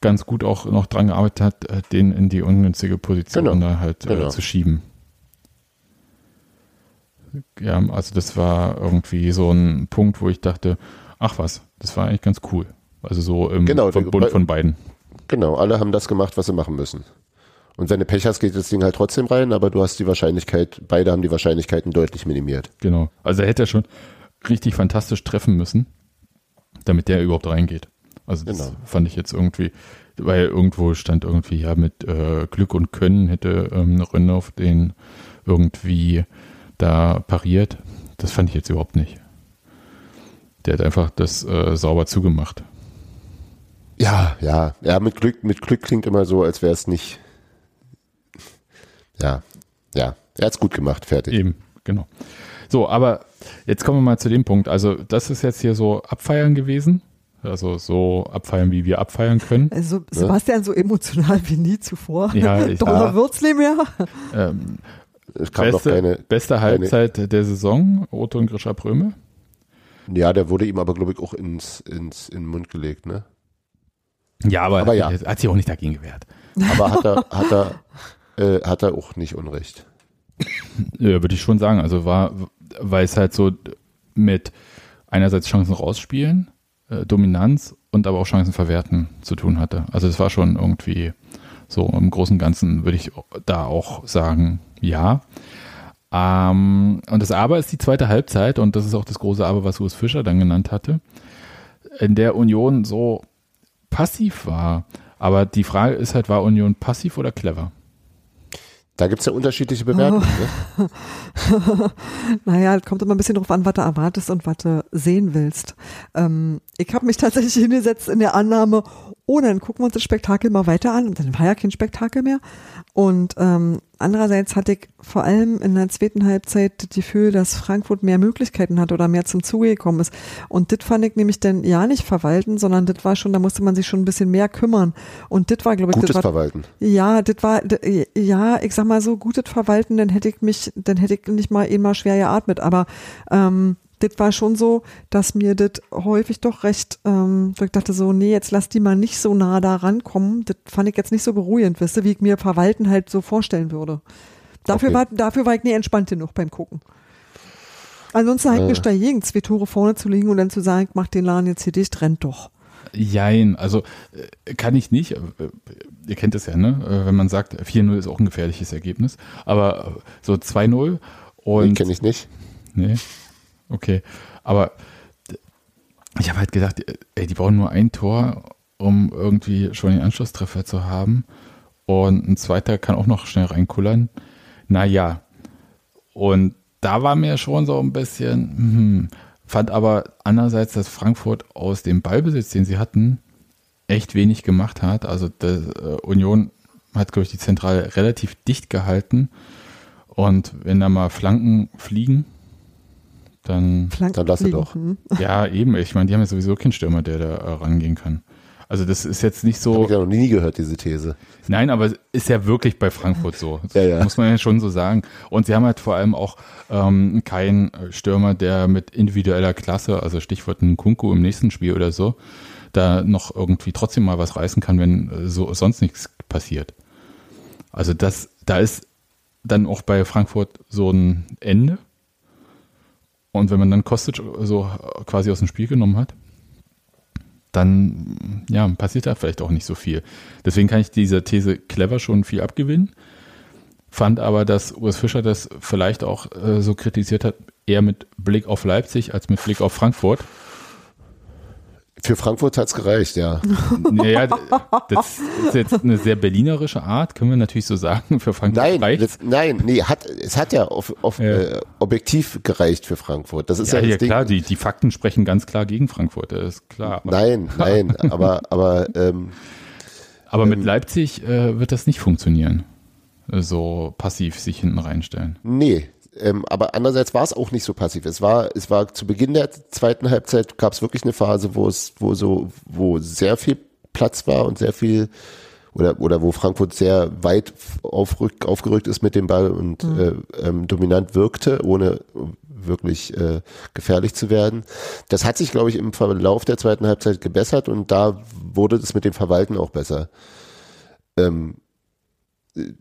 S1: ganz gut auch noch dran gearbeitet hat, äh, den in die ungünstige Position
S2: Genau.
S1: da halt
S2: Genau.
S1: äh, zu schieben. Ja, also das war irgendwie so ein Punkt, wo ich dachte, ach was, das war eigentlich ganz cool. Also so im
S2: Genau,
S1: Verbund von beiden.
S2: Genau, alle haben das gemacht, was sie machen müssen. Und wenn du Pech hast, geht das Ding halt trotzdem rein, aber du hast die Wahrscheinlichkeit, beide haben die Wahrscheinlichkeiten deutlich minimiert.
S1: Genau. Also er hätte ja schon richtig fantastisch treffen müssen, damit der überhaupt reingeht. Also das
S2: Genau.
S1: fand ich jetzt irgendwie, weil irgendwo stand irgendwie, ja, mit äh, Glück und Können hätte ähm, Rönnow den irgendwie da pariert. Das fand ich jetzt überhaupt nicht. Der hat einfach das äh, sauber zugemacht.
S2: Ja, ja, ja, mit Glück, mit Glück klingt immer so, als wäre es nicht. Ja, ja, er hat's gut gemacht, fertig.
S1: Eben, genau. So, aber jetzt kommen wir mal zu dem Punkt. Also, das ist jetzt hier so abfeiern gewesen. Also so abfeiern, wie wir abfeiern können.
S3: Also Sebastian so emotional wie nie zuvor.
S1: Ja, ich-
S3: Donner
S2: ja.
S3: wird's nicht mehr.
S1: Ähm,
S2: Es
S1: beste,
S2: keine.
S1: beste Halbzeit der Saison, Otto und Grisha Pröme.
S2: Ja, der wurde ihm aber, glaube ich, auch ins, ins, in den Mund gelegt, ne?
S1: Ja, aber,
S2: Aber ja.
S1: er hat sich auch nicht dagegen gewehrt.
S2: Aber hat er, hat er, äh, hat er auch nicht Unrecht.
S1: Ja, würde ich schon sagen. Also war, weil es halt so mit einerseits Chancen rausspielen, äh, Dominanz und aber auch Chancen verwerten zu tun hatte. Also es war schon irgendwie so im Großen und Ganzen würde ich da auch sagen, ja. Ähm, und das Aber ist die zweite Halbzeit und das ist auch das große Aber, was Urs Fischer dann genannt hatte, in der Union so passiv war. Aber die Frage ist halt, war Union passiv oder clever?
S2: Da gibt's ja unterschiedliche Bewertungen. Ne?
S3: Naja, es kommt immer ein bisschen drauf an, was du erwartest und was du sehen willst. Ähm, ich habe mich tatsächlich hingesetzt in der Annahme, oh, dann gucken wir uns das Spektakel mal weiter an. Und dann war ja kein Spektakel mehr. Und ähm, andererseits hatte ich vor allem in der zweiten Halbzeit das Gefühl, dass Frankfurt mehr Möglichkeiten hat oder mehr zum Zuge gekommen ist. Und das fand ich nämlich dann ja nicht verwalten, sondern das war schon, da musste man sich schon ein bisschen mehr kümmern. Und das war, glaube ich,
S2: Gutes
S3: das war,
S2: Verwalten.
S3: ja, das war, ja, ich sag mal so, gutes Verwalten, dann hätte ich mich, dann hätte ich nicht mal immer schwer geatmet, aber ähm, das war schon so, dass mir das häufig doch recht, ähm, ich dachte so, nee, jetzt lass die mal nicht so nah da rankommen. Das fand ich jetzt nicht so beruhigend, wisst ihr, wie ich mir Verwalten halt so vorstellen würde. Dafür,
S2: Okay.
S3: war, dafür war ich nie entspannt genug beim Gucken. Ansonsten halt
S2: Äh.
S3: dagegen, zwei Tore vorne zu liegen und dann zu sagen, ich mach den Laden jetzt hier dicht, rennt doch.
S1: Jein, also äh, kann ich nicht. Äh, Ihr kennt es ja, ne? Äh, Wenn man sagt, 4-0 ist auch ein gefährliches Ergebnis. Aber so 2-0
S2: Den
S1: und.
S2: kenne ich nicht.
S1: Nee. Okay. Aber ich habe halt gedacht, ey, die brauchen nur ein Tor, um irgendwie schon den Anschlusstreffer zu haben. Und ein zweiter kann auch noch schnell reinkullern. Naja. Und da war mir schon so ein bisschen, hm, fand aber andererseits, dass Frankfurt aus dem Ballbesitz, den sie hatten, echt wenig gemacht hat. Also das, äh, Union hat, glaube ich, die Zentrale relativ dicht gehalten. Und wenn da mal Flanken fliegen, dann
S2: Dann lass es
S3: fliegen.
S2: doch.
S3: Hm.
S1: ja, eben. Ich meine, die haben ja sowieso keinen Stürmer, der da äh, rangehen kann. Also das ist jetzt nicht so.
S2: ich ja noch nie gehört, diese These.
S1: Nein, aber ist ja wirklich bei Frankfurt so.
S2: Ja, ja.
S1: Muss man ja schon so sagen. Und sie haben halt vor allem auch ähm, keinen äh, Stürmer, der mit individueller Klasse, also Stichwort ein Kunku im nächsten Spiel oder so, da noch irgendwie trotzdem mal was reißen kann, wenn äh, so sonst nichts passiert. Also das, da ist dann auch bei Frankfurt so ein Ende. Und wenn man dann Kostic so quasi aus dem Spiel genommen hat, dann ja, passiert da vielleicht auch nicht so viel. Deswegen kann ich dieser These clever schon viel abgewinnen. Fand aber, dass Urs Fischer das vielleicht auch äh, so kritisiert hat, eher mit Blick auf Leipzig als mit Blick auf Frankfurt.
S2: Für Frankfurt hat's gereicht, ja.
S1: Naja, das ist jetzt eine sehr berlinerische Art, können wir natürlich so sagen. Für Frankfurt
S2: Nein,
S1: reicht's.
S2: das, nein, nee, hat, es hat ja auf, auf,
S1: Ja.
S2: Äh, objektiv gereicht für Frankfurt. Das ist
S1: Ja,
S2: ja,
S1: ja klar, die, die Fakten sprechen ganz klar gegen Frankfurt, das ist klar.
S2: Nein, nein, aber, aber ähm,
S1: aber mit
S2: ähm,
S1: Leipzig äh, wird das nicht funktionieren. So passiv sich hinten reinstellen.
S2: nee. Ähm, aber andererseits war es auch nicht so passiv. Es war, es war zu Beginn der zweiten Halbzeit gab es wirklich eine Phase, wo es, wo so, wo sehr viel Platz war und sehr viel oder, oder wo Frankfurt sehr weit aufrück, aufgerückt ist mit dem Ball und mhm. äh, ähm, dominant wirkte, ohne wirklich äh, gefährlich zu werden. Das hat sich, glaube ich, im Verlauf der zweiten Halbzeit gebessert und da wurde das mit dem Verwalten auch besser. Ähm, äh,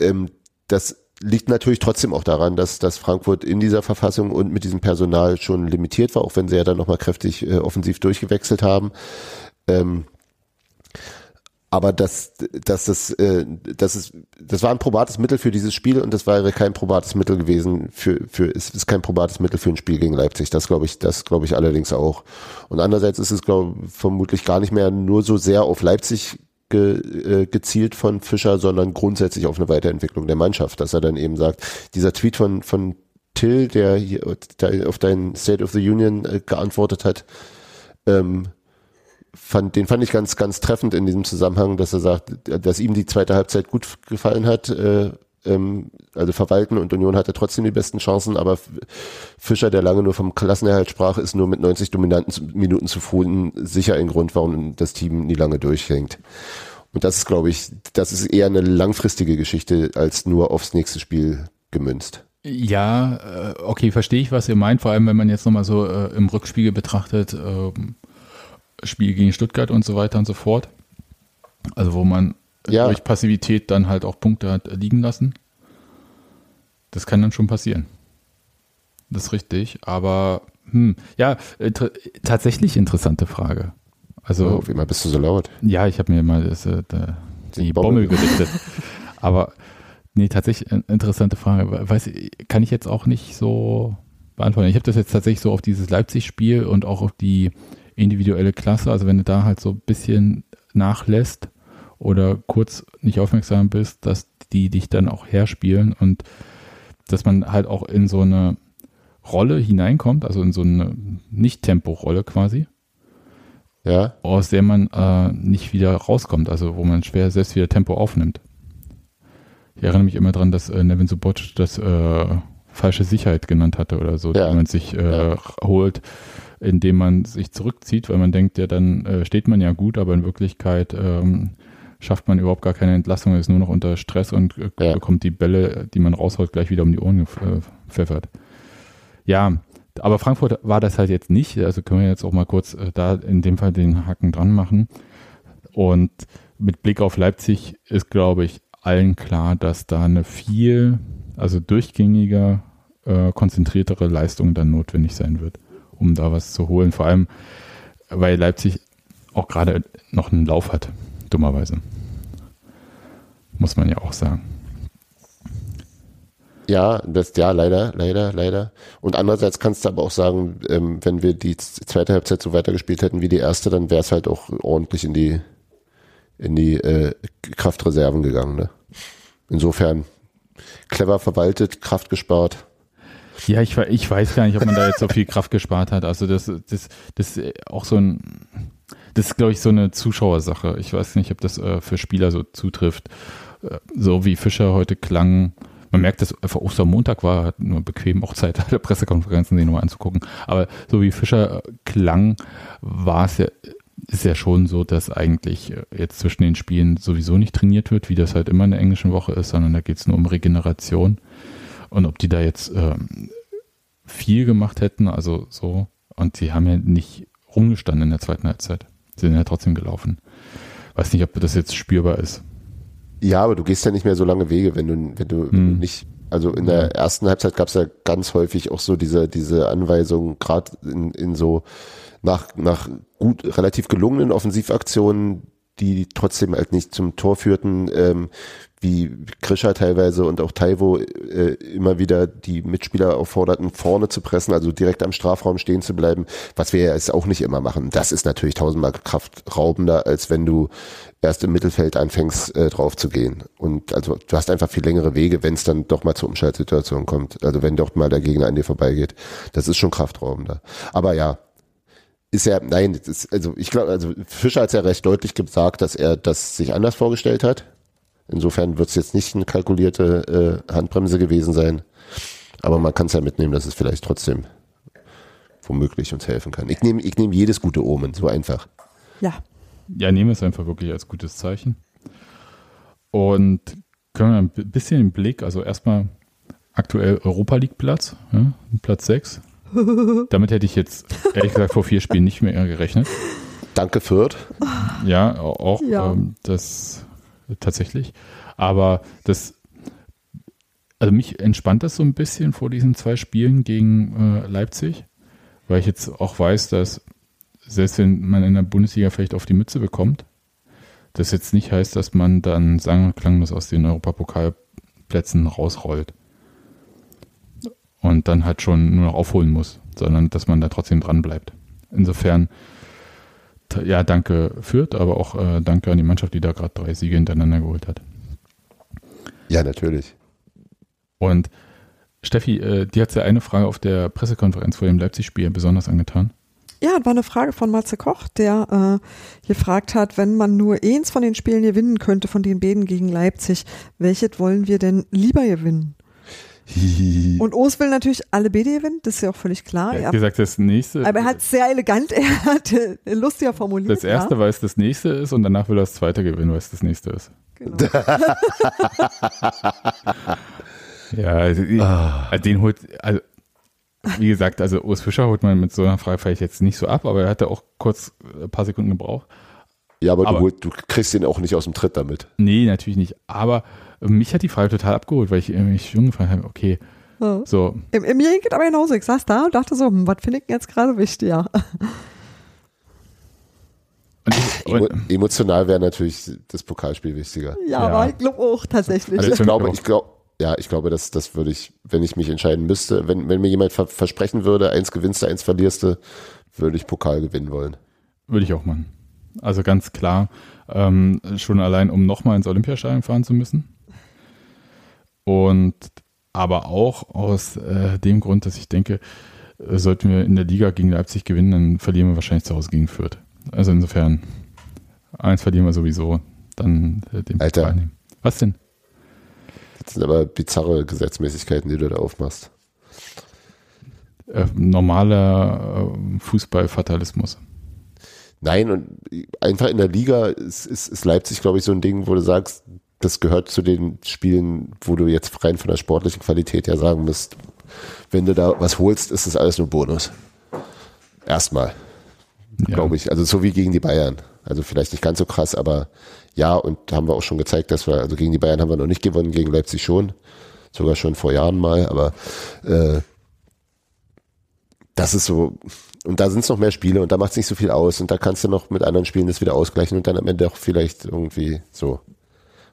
S2: ähm, das liegt natürlich trotzdem auch daran, dass, dass Frankfurt in dieser Verfassung und mit diesem Personal schon limitiert war, auch wenn sie ja dann nochmal kräftig äh, offensiv durchgewechselt haben. Ähm, aber das, das, das, äh, das ist, das war ein probates Mittel für dieses Spiel und das wäre kein probates Mittel gewesen für, für, es ist kein probates Mittel für ein Spiel gegen Leipzig. Das glaube ich, das glaube ich allerdings auch. Und andererseits ist es, glaube vermutlich gar nicht mehr nur so sehr auf Leipzig ge, äh, gezielt von Fischer, sondern grundsätzlich auf eine Weiterentwicklung der Mannschaft, dass er dann eben sagt, dieser Tweet von, von Till, der hier auf dein State of the Union äh, geantwortet hat, ähm, fand, den fand ich ganz, ganz treffend in diesem Zusammenhang, dass er sagt, dass ihm die zweite Halbzeit gut gefallen hat, äh, ähm, also Verwalten und Union hatte trotzdem die besten Chancen, aber Fischer, der lange nur vom Klassenerhalt sprach, ist nur mit 90 dominanten Minuten zufrieden, sicher ein Grund, warum das Team nie lange durchhängt. Und das ist, glaube ich, das ist eher eine langfristige Geschichte als nur aufs nächste Spiel gemünzt.
S1: Ja, äh, okay, verstehe ich, was ihr meint, vor allem wenn man jetzt nochmal so äh, im Rückspiegel betrachtet, äh, Spiel gegen Stuttgart und so weiter und so fort. Also wo man ja. durch Passivität dann halt auch Punkte hat liegen lassen. Das kann dann schon passieren. Das ist richtig, aber hm, ja, äh, tatsächlich interessante Frage. Also,
S2: oh, wie immer bist du so laut?
S1: Ja, ich habe mir mal das, äh, die, die Bommel gerichtet. aber nee, tatsächlich interessante Frage. Weiß, kann ich jetzt auch nicht so beantworten. Ich habe das jetzt tatsächlich so auf dieses Leipzig-Spiel und auch auf die individuelle Klasse. Also wenn du da halt so ein bisschen nachlässt, oder kurz nicht aufmerksam bist, dass die dich dann auch herspielen und dass man halt auch in so eine Rolle hineinkommt, also in so eine Nicht-Tempo-Rolle quasi. Ja. Aus der man äh, nicht wieder rauskommt, also wo man schwer selbst wieder Tempo aufnimmt. Ich erinnere mich immer daran, dass äh, Nevin Suboc das äh, falsche Sicherheit genannt hatte oder so, ja. die man sich äh, ja. holt, indem man sich zurückzieht, weil man denkt, ja, dann äh, steht man ja gut, aber in Wirklichkeit ähm, schafft man überhaupt gar keine Entlassung, ist nur noch unter Stress und äh, ja. bekommt die Bälle, die man rausholt, gleich wieder um die Ohren gepfeffert. Ja, aber Frankfurt war das halt jetzt nicht. Also können wir jetzt auch mal kurz äh, da in dem Fall den Haken dran machen. Und mit Blick auf Leipzig ist, glaube ich, allen klar, dass da eine viel, also durchgängiger, äh, konzentriertere Leistung dann notwendig sein wird, um da was zu holen. Vor allem, weil Leipzig auch gerade noch einen Lauf hat dummerweise. Muss man ja auch sagen.
S2: Ja, das ja leider, leider, leider. Und andererseits kannst du aber auch sagen, ähm, wenn wir die zweite Halbzeit so weitergespielt hätten wie die erste, dann wäre es halt auch ordentlich in die in die äh, Kraftreserven gegangen. Ne? Insofern clever verwaltet, Kraft gespart.
S1: Ja, ich, ich weiß gar nicht, ob man da jetzt so viel Kraft gespart hat. Also das, das, das ist auch so ein das ist, glaube ich, so eine Zuschauersache. Ich weiß nicht, ob das äh, für Spieler so zutrifft. Äh, so wie Fischer heute klang. Man merkt, dass einfach Ostermontag war, hat nur bequem auch Zeit, alle Pressekonferenzen sich nochmal anzugucken. Aber so wie Fischer äh, klang, war es ja, ist ja schon so, dass eigentlich äh, jetzt zwischen den Spielen sowieso nicht trainiert wird, wie das halt immer in der englischen Woche ist, sondern da geht es nur um Regeneration. Und ob die da jetzt ähm, viel gemacht hätten, also so, und sie haben ja nicht rumgestanden in der zweiten Halbzeit sind ja trotzdem gelaufen. Weiß nicht, ob das jetzt spürbar ist.
S2: Ja, aber du gehst ja nicht mehr so lange Wege, wenn du, wenn du, hm. nicht, also in der ersten Halbzeit gab es ja ganz häufig auch so diese, diese Anweisung, gerade in, in so nach, nach gut, relativ gelungenen Offensivaktionen, die trotzdem halt nicht zum Tor führten, ähm, wie Krischer teilweise und auch Taivo äh, immer wieder die Mitspieler aufforderten, vorne zu pressen, also direkt am Strafraum stehen zu bleiben, was wir ja jetzt auch nicht immer machen. Das ist natürlich tausendmal kraftraubender, als wenn du erst im Mittelfeld anfängst, äh, drauf zu gehen. Und also du hast einfach viel längere Wege, wenn es dann doch mal zur Umschaltsituation kommt. Also wenn doch mal der Gegner an dir vorbeigeht. Das ist schon kraftraubender. Aber ja, ist ja, nein, ist, also ich glaube, also Fischer hat ja recht deutlich gesagt, dass er das sich anders vorgestellt hat Insofern wird es jetzt nicht eine kalkulierte äh, Handbremse gewesen sein. Aber man kann es ja mitnehmen, dass es vielleicht trotzdem womöglich uns helfen kann. Ich nehme ich nehm jedes gute Omen, so einfach.
S3: Ja.
S1: Ja, nehme es einfach wirklich als gutes Zeichen. Und können wir ein bisschen den Blick, also erstmal aktuell Europa League Platz, ja, Platz 6. Damit hätte ich jetzt ehrlich gesagt vor vier Spielen nicht mehr gerechnet.
S2: Danke, Fürth.
S1: Ja, auch
S3: Ja.
S1: Ähm, das tatsächlich. Aber das, also mich entspannt das so ein bisschen vor diesen zwei Spielen gegen äh, Leipzig, weil ich jetzt auch weiß, dass selbst wenn man in der Bundesliga vielleicht auf die Mütze bekommt, das jetzt nicht heißt, dass man dann sang- und klanglos aus den Europapokalplätzen rausrollt und dann halt schon nur noch aufholen muss, sondern dass man da trotzdem dran bleibt. Insofern, ja, danke Fürth, aber auch äh, danke an die Mannschaft, die da gerade drei Siege hintereinander geholt hat.
S2: Ja, natürlich.
S1: Und Steffi, äh, dir hat ja eine Frage auf der Pressekonferenz vor dem Leipzig-Spiel besonders angetan.
S3: Ja, war eine Frage von Matze Koch, der äh, gefragt hat, wenn man nur eins von den Spielen gewinnen könnte, von den beiden gegen Leipzig, welches wollen wir denn lieber gewinnen? Und O's will natürlich alle beide gewinnen, das ist ja auch völlig klar.
S1: Er
S3: Er,
S1: hat gesagt, das nächste.
S3: aber er hat sehr elegant, er hat lustiger formuliert.
S1: das erste, weil es das nächste ist und danach will er das zweite gewinnen, weil es das nächste ist.
S3: Ja, genau.
S1: Ja, also, also den holt, also wie gesagt, also Urs Fischer holt man mit so einer Frage vielleicht jetzt nicht so ab, aber er hatte auch kurz ein paar Sekunden gebraucht.
S2: Ja, aber,
S1: Aber-
S2: du, holst- du kriegst ihn auch nicht aus dem Tritt damit.
S1: Nee, natürlich nicht. Aber mich hat die Frage total abgeholt, weil ich mich schon gefragt habe, okay,
S3: Ja.
S1: so,
S3: Im, Im Mir geht aber genauso. Ich saß da und dachte so, hm, was finde ich denn jetzt gerade wichtiger?
S1: und ich,
S2: Emo
S1: und,
S2: emotional wäre natürlich das Pokalspiel wichtiger.
S3: Ja,
S1: Ja.
S3: aber ich glaube auch tatsächlich.
S1: Also
S2: Ich glaube, ich glaube, ja, ich glaube, das, das würde ich, wenn ich mich entscheiden müsste, wenn, wenn mir jemand ver versprechen würde, eins gewinnst du, eins verlierst du, würde ich Pokal gewinnen wollen.
S1: würde ich auch machen. Also ganz klar, ähm, schon allein, um nochmal ins Olympiastadion fahren zu müssen. Und aber auch aus äh, dem Grund, dass ich denke, äh, sollten wir in der Liga gegen Leipzig gewinnen, dann verlieren wir wahrscheinlich zu Hause gegen Fürth. Also insofern, eins verlieren wir sowieso, dann äh, den
S2: Alter.
S1: Pokal nehmen. Was denn?
S2: Das sind aber bizarre Gesetzmäßigkeiten, die du da aufmachst.
S1: Äh, normaler äh, Fußballfatalismus.
S2: Nein, und einfach in der Liga ist, ist, ist Leipzig, glaube ich, so ein Ding, wo du sagst, das gehört zu den Spielen, wo du jetzt rein von der sportlichen Qualität her sagen musst, wenn du da was holst, ist das alles nur Bonus. Erstmal,
S1: Ja.
S2: glaube ich. Also so wie gegen die Bayern. Also vielleicht nicht ganz so krass, aber ja, und haben wir auch schon gezeigt, dass wir, also gegen die Bayern haben wir noch nicht gewonnen, gegen Leipzig schon. Sogar schon vor Jahren mal, aber äh, das ist so, und da sind es noch mehr Spiele und da macht es nicht so viel aus und da kannst du noch mit anderen Spielen das wieder ausgleichen und dann am Ende auch vielleicht irgendwie so.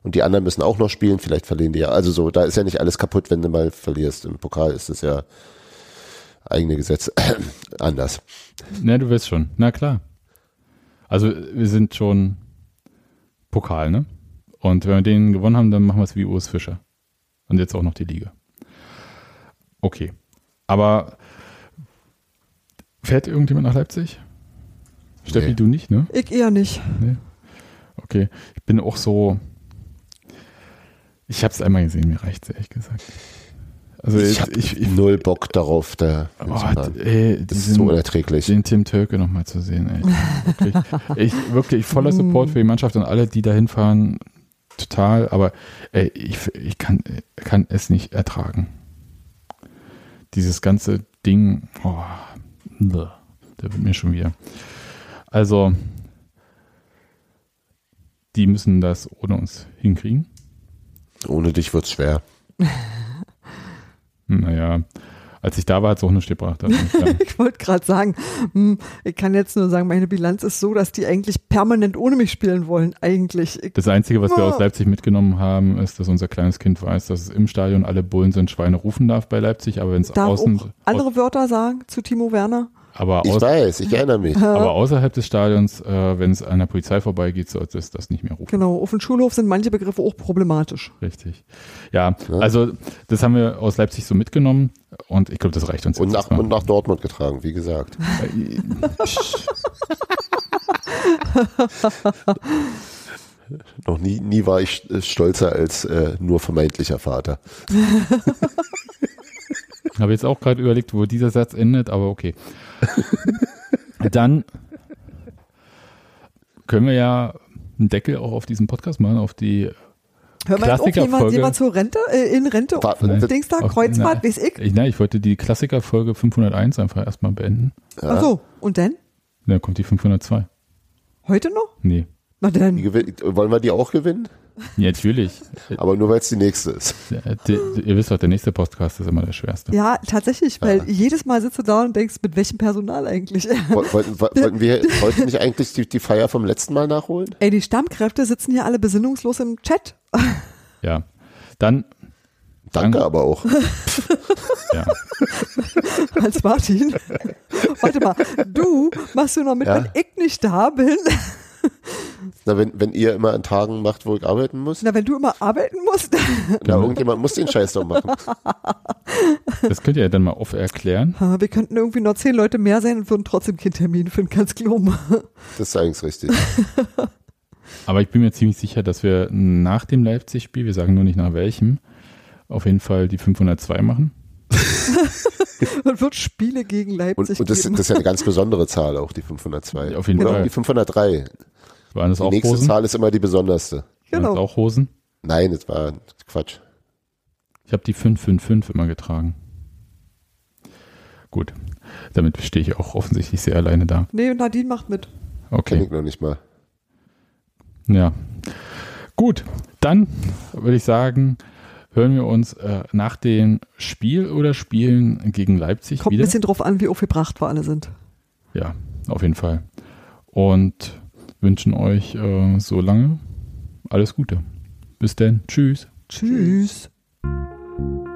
S2: Und die anderen müssen auch noch spielen, vielleicht verlieren die ja. Also so, da ist ja nicht alles kaputt, wenn du mal verlierst. Im Pokal ist es ja eigene Gesetze anders.
S1: Ne, du wirst schon. Na klar. Also wir sind schon Pokal, ne? Und wenn wir den gewonnen haben, dann machen wir es wie Urs Fischer. Und jetzt auch noch die Liga. Okay. Aber fährt irgendjemand nach Leipzig? Steffi,
S2: Nee.
S1: du nicht, ne?
S3: Ich eher nicht.
S1: Okay. Ich bin auch so. Ich habe es einmal gesehen, mir reicht ehrlich gesagt. Also
S2: Ich habe null Bock darauf, da
S1: oh, ey,
S2: Das ist so unerträglich.
S1: den Tim Tölke nochmal zu sehen. Ey. Wirklich, ich, wirklich voller Support für die Mannschaft und alle, die da hinfahren, total. Aber ey, ich, ich kann, kann es nicht ertragen. Dieses ganze Ding, oh, da wird mir schon wieder. Also, die müssen das ohne uns hinkriegen.
S2: Ohne dich wird's schwer.
S1: Naja, als ich da war, hat es auch nichts gebracht. Also, ja.
S3: Ich wollte gerade sagen, hm, ich kann jetzt nur sagen, meine Bilanz ist so, dass die eigentlich permanent ohne mich spielen wollen. Eigentlich. Ich,
S1: Das Einzige, was wir aus Leipzig mitgenommen haben, ist, dass unser kleines Kind weiß, dass es im Stadion alle Bullen sind, Schweine rufen darf bei Leipzig, aber wenn es außen,
S3: auch andere Wörter sagen zu Timo Werner.
S1: Aber,
S2: Ich weiß, ich erinnere mich.
S1: aber außerhalb des Stadions, äh, wenn es an der Polizei vorbeigeht, sollte es das nicht mehr rufen.
S3: Genau, auf dem Schulhof sind manche Begriffe auch problematisch.
S1: Richtig. Ja,
S2: Ja.
S1: also das haben wir aus Leipzig so mitgenommen und ich glaube, das reicht uns
S2: Und
S1: jetzt
S2: nach, und nach Dortmund getragen, wie gesagt. Noch nie, nie war ich äh, stolzer als äh, nur vermeintlicher Vater.
S1: Habe jetzt auch gerade überlegt, wo dieser Satz endet, aber okay. Dann können wir ja einen Deckel auch auf diesen Podcast machen, auf die
S3: Hör mal jetzt auf, jemand,
S1: Klassikerfolge.
S3: jemand zur Rente, äh, in Rente, auf,
S2: Nein.
S3: Dings da, Kreuzfahrt, weiß ich.
S1: Ich, nein, ich wollte die Klassikerfolge 501 einfach erstmal beenden.
S3: Ach so, und dann?
S1: Dann kommt die 502.
S3: Heute noch?
S1: Nee.
S3: Na dann.
S2: wollen wir die auch gewinnen?
S1: Ja, natürlich.
S2: Aber nur weil es die nächste ist.
S1: Äh, die- die- Ihr wisst doch, der nächste Podcast ist immer der schwerste.
S3: Ja, tatsächlich, weil jedes Mal sitzt du da und denkst, mit welchem Personal eigentlich?
S2: Woll- Wollten, wo- wollten wir heute nicht eigentlich die, die Feier vom letzten Mal nachholen?
S3: Ey, die Stammkräfte sitzen hier alle besinnungslos im Chat.
S1: Ja. Dann,
S2: Danke
S1: Danke.
S2: aber auch.
S1: ja.
S3: Als Martin. Warte mal, du machst du noch mit,
S2: Ja.
S3: wenn ich nicht da bin?
S2: Na, wenn, wenn ihr immer an Tagen macht, wo ich arbeiten muss,
S3: Na, wenn du immer arbeiten musst?
S2: na, irgendjemand muss den Scheiß doch machen.
S1: Das könnt ihr ja dann mal off erklären.
S3: Wir könnten irgendwie noch zehn Leute mehr sein und würden trotzdem keinen Termin finden, ganz glauben.
S2: Das ist eigentlich richtig.
S1: Aber ich bin mir ziemlich sicher, dass wir nach dem Leipzig-Spiel, wir sagen nur nicht nach welchem, auf jeden Fall die 502 machen.
S3: Und wird Spiele gegen
S2: Und,
S3: Leipzig
S2: und das,
S3: geben.
S2: das ist ja eine ganz besondere Zahl auch, die 502.
S1: Auf jeden
S2: Oder
S1: Fall.
S2: die 503.
S1: Waren das
S2: Die
S1: auch
S2: nächste
S1: Hosen?
S2: Zahl ist immer die besonderste.
S1: Waren das
S3: genau.
S1: auch Hosen?
S2: Nein, das war Quatsch.
S1: Ich habe die 555 immer getragen. Gut. Damit stehe ich auch offensichtlich sehr alleine da.
S3: Nee, Nadine macht mit.
S2: Kenn
S1: Okay.
S2: ich noch nicht mal.
S1: Ja. Gut. Dann würde ich sagen, hören wir uns äh, nach dem Spiel oder Spielen gegen Leipzig
S3: Kommt ein
S1: wieder.
S3: bisschen drauf an, wie aufgebracht wir alle sind.
S1: Ja, auf jeden Fall. Und wünschen euch äh, so lange alles Gute. Bis dann. Tschüss.
S3: Tschüss.
S2: Tschüss.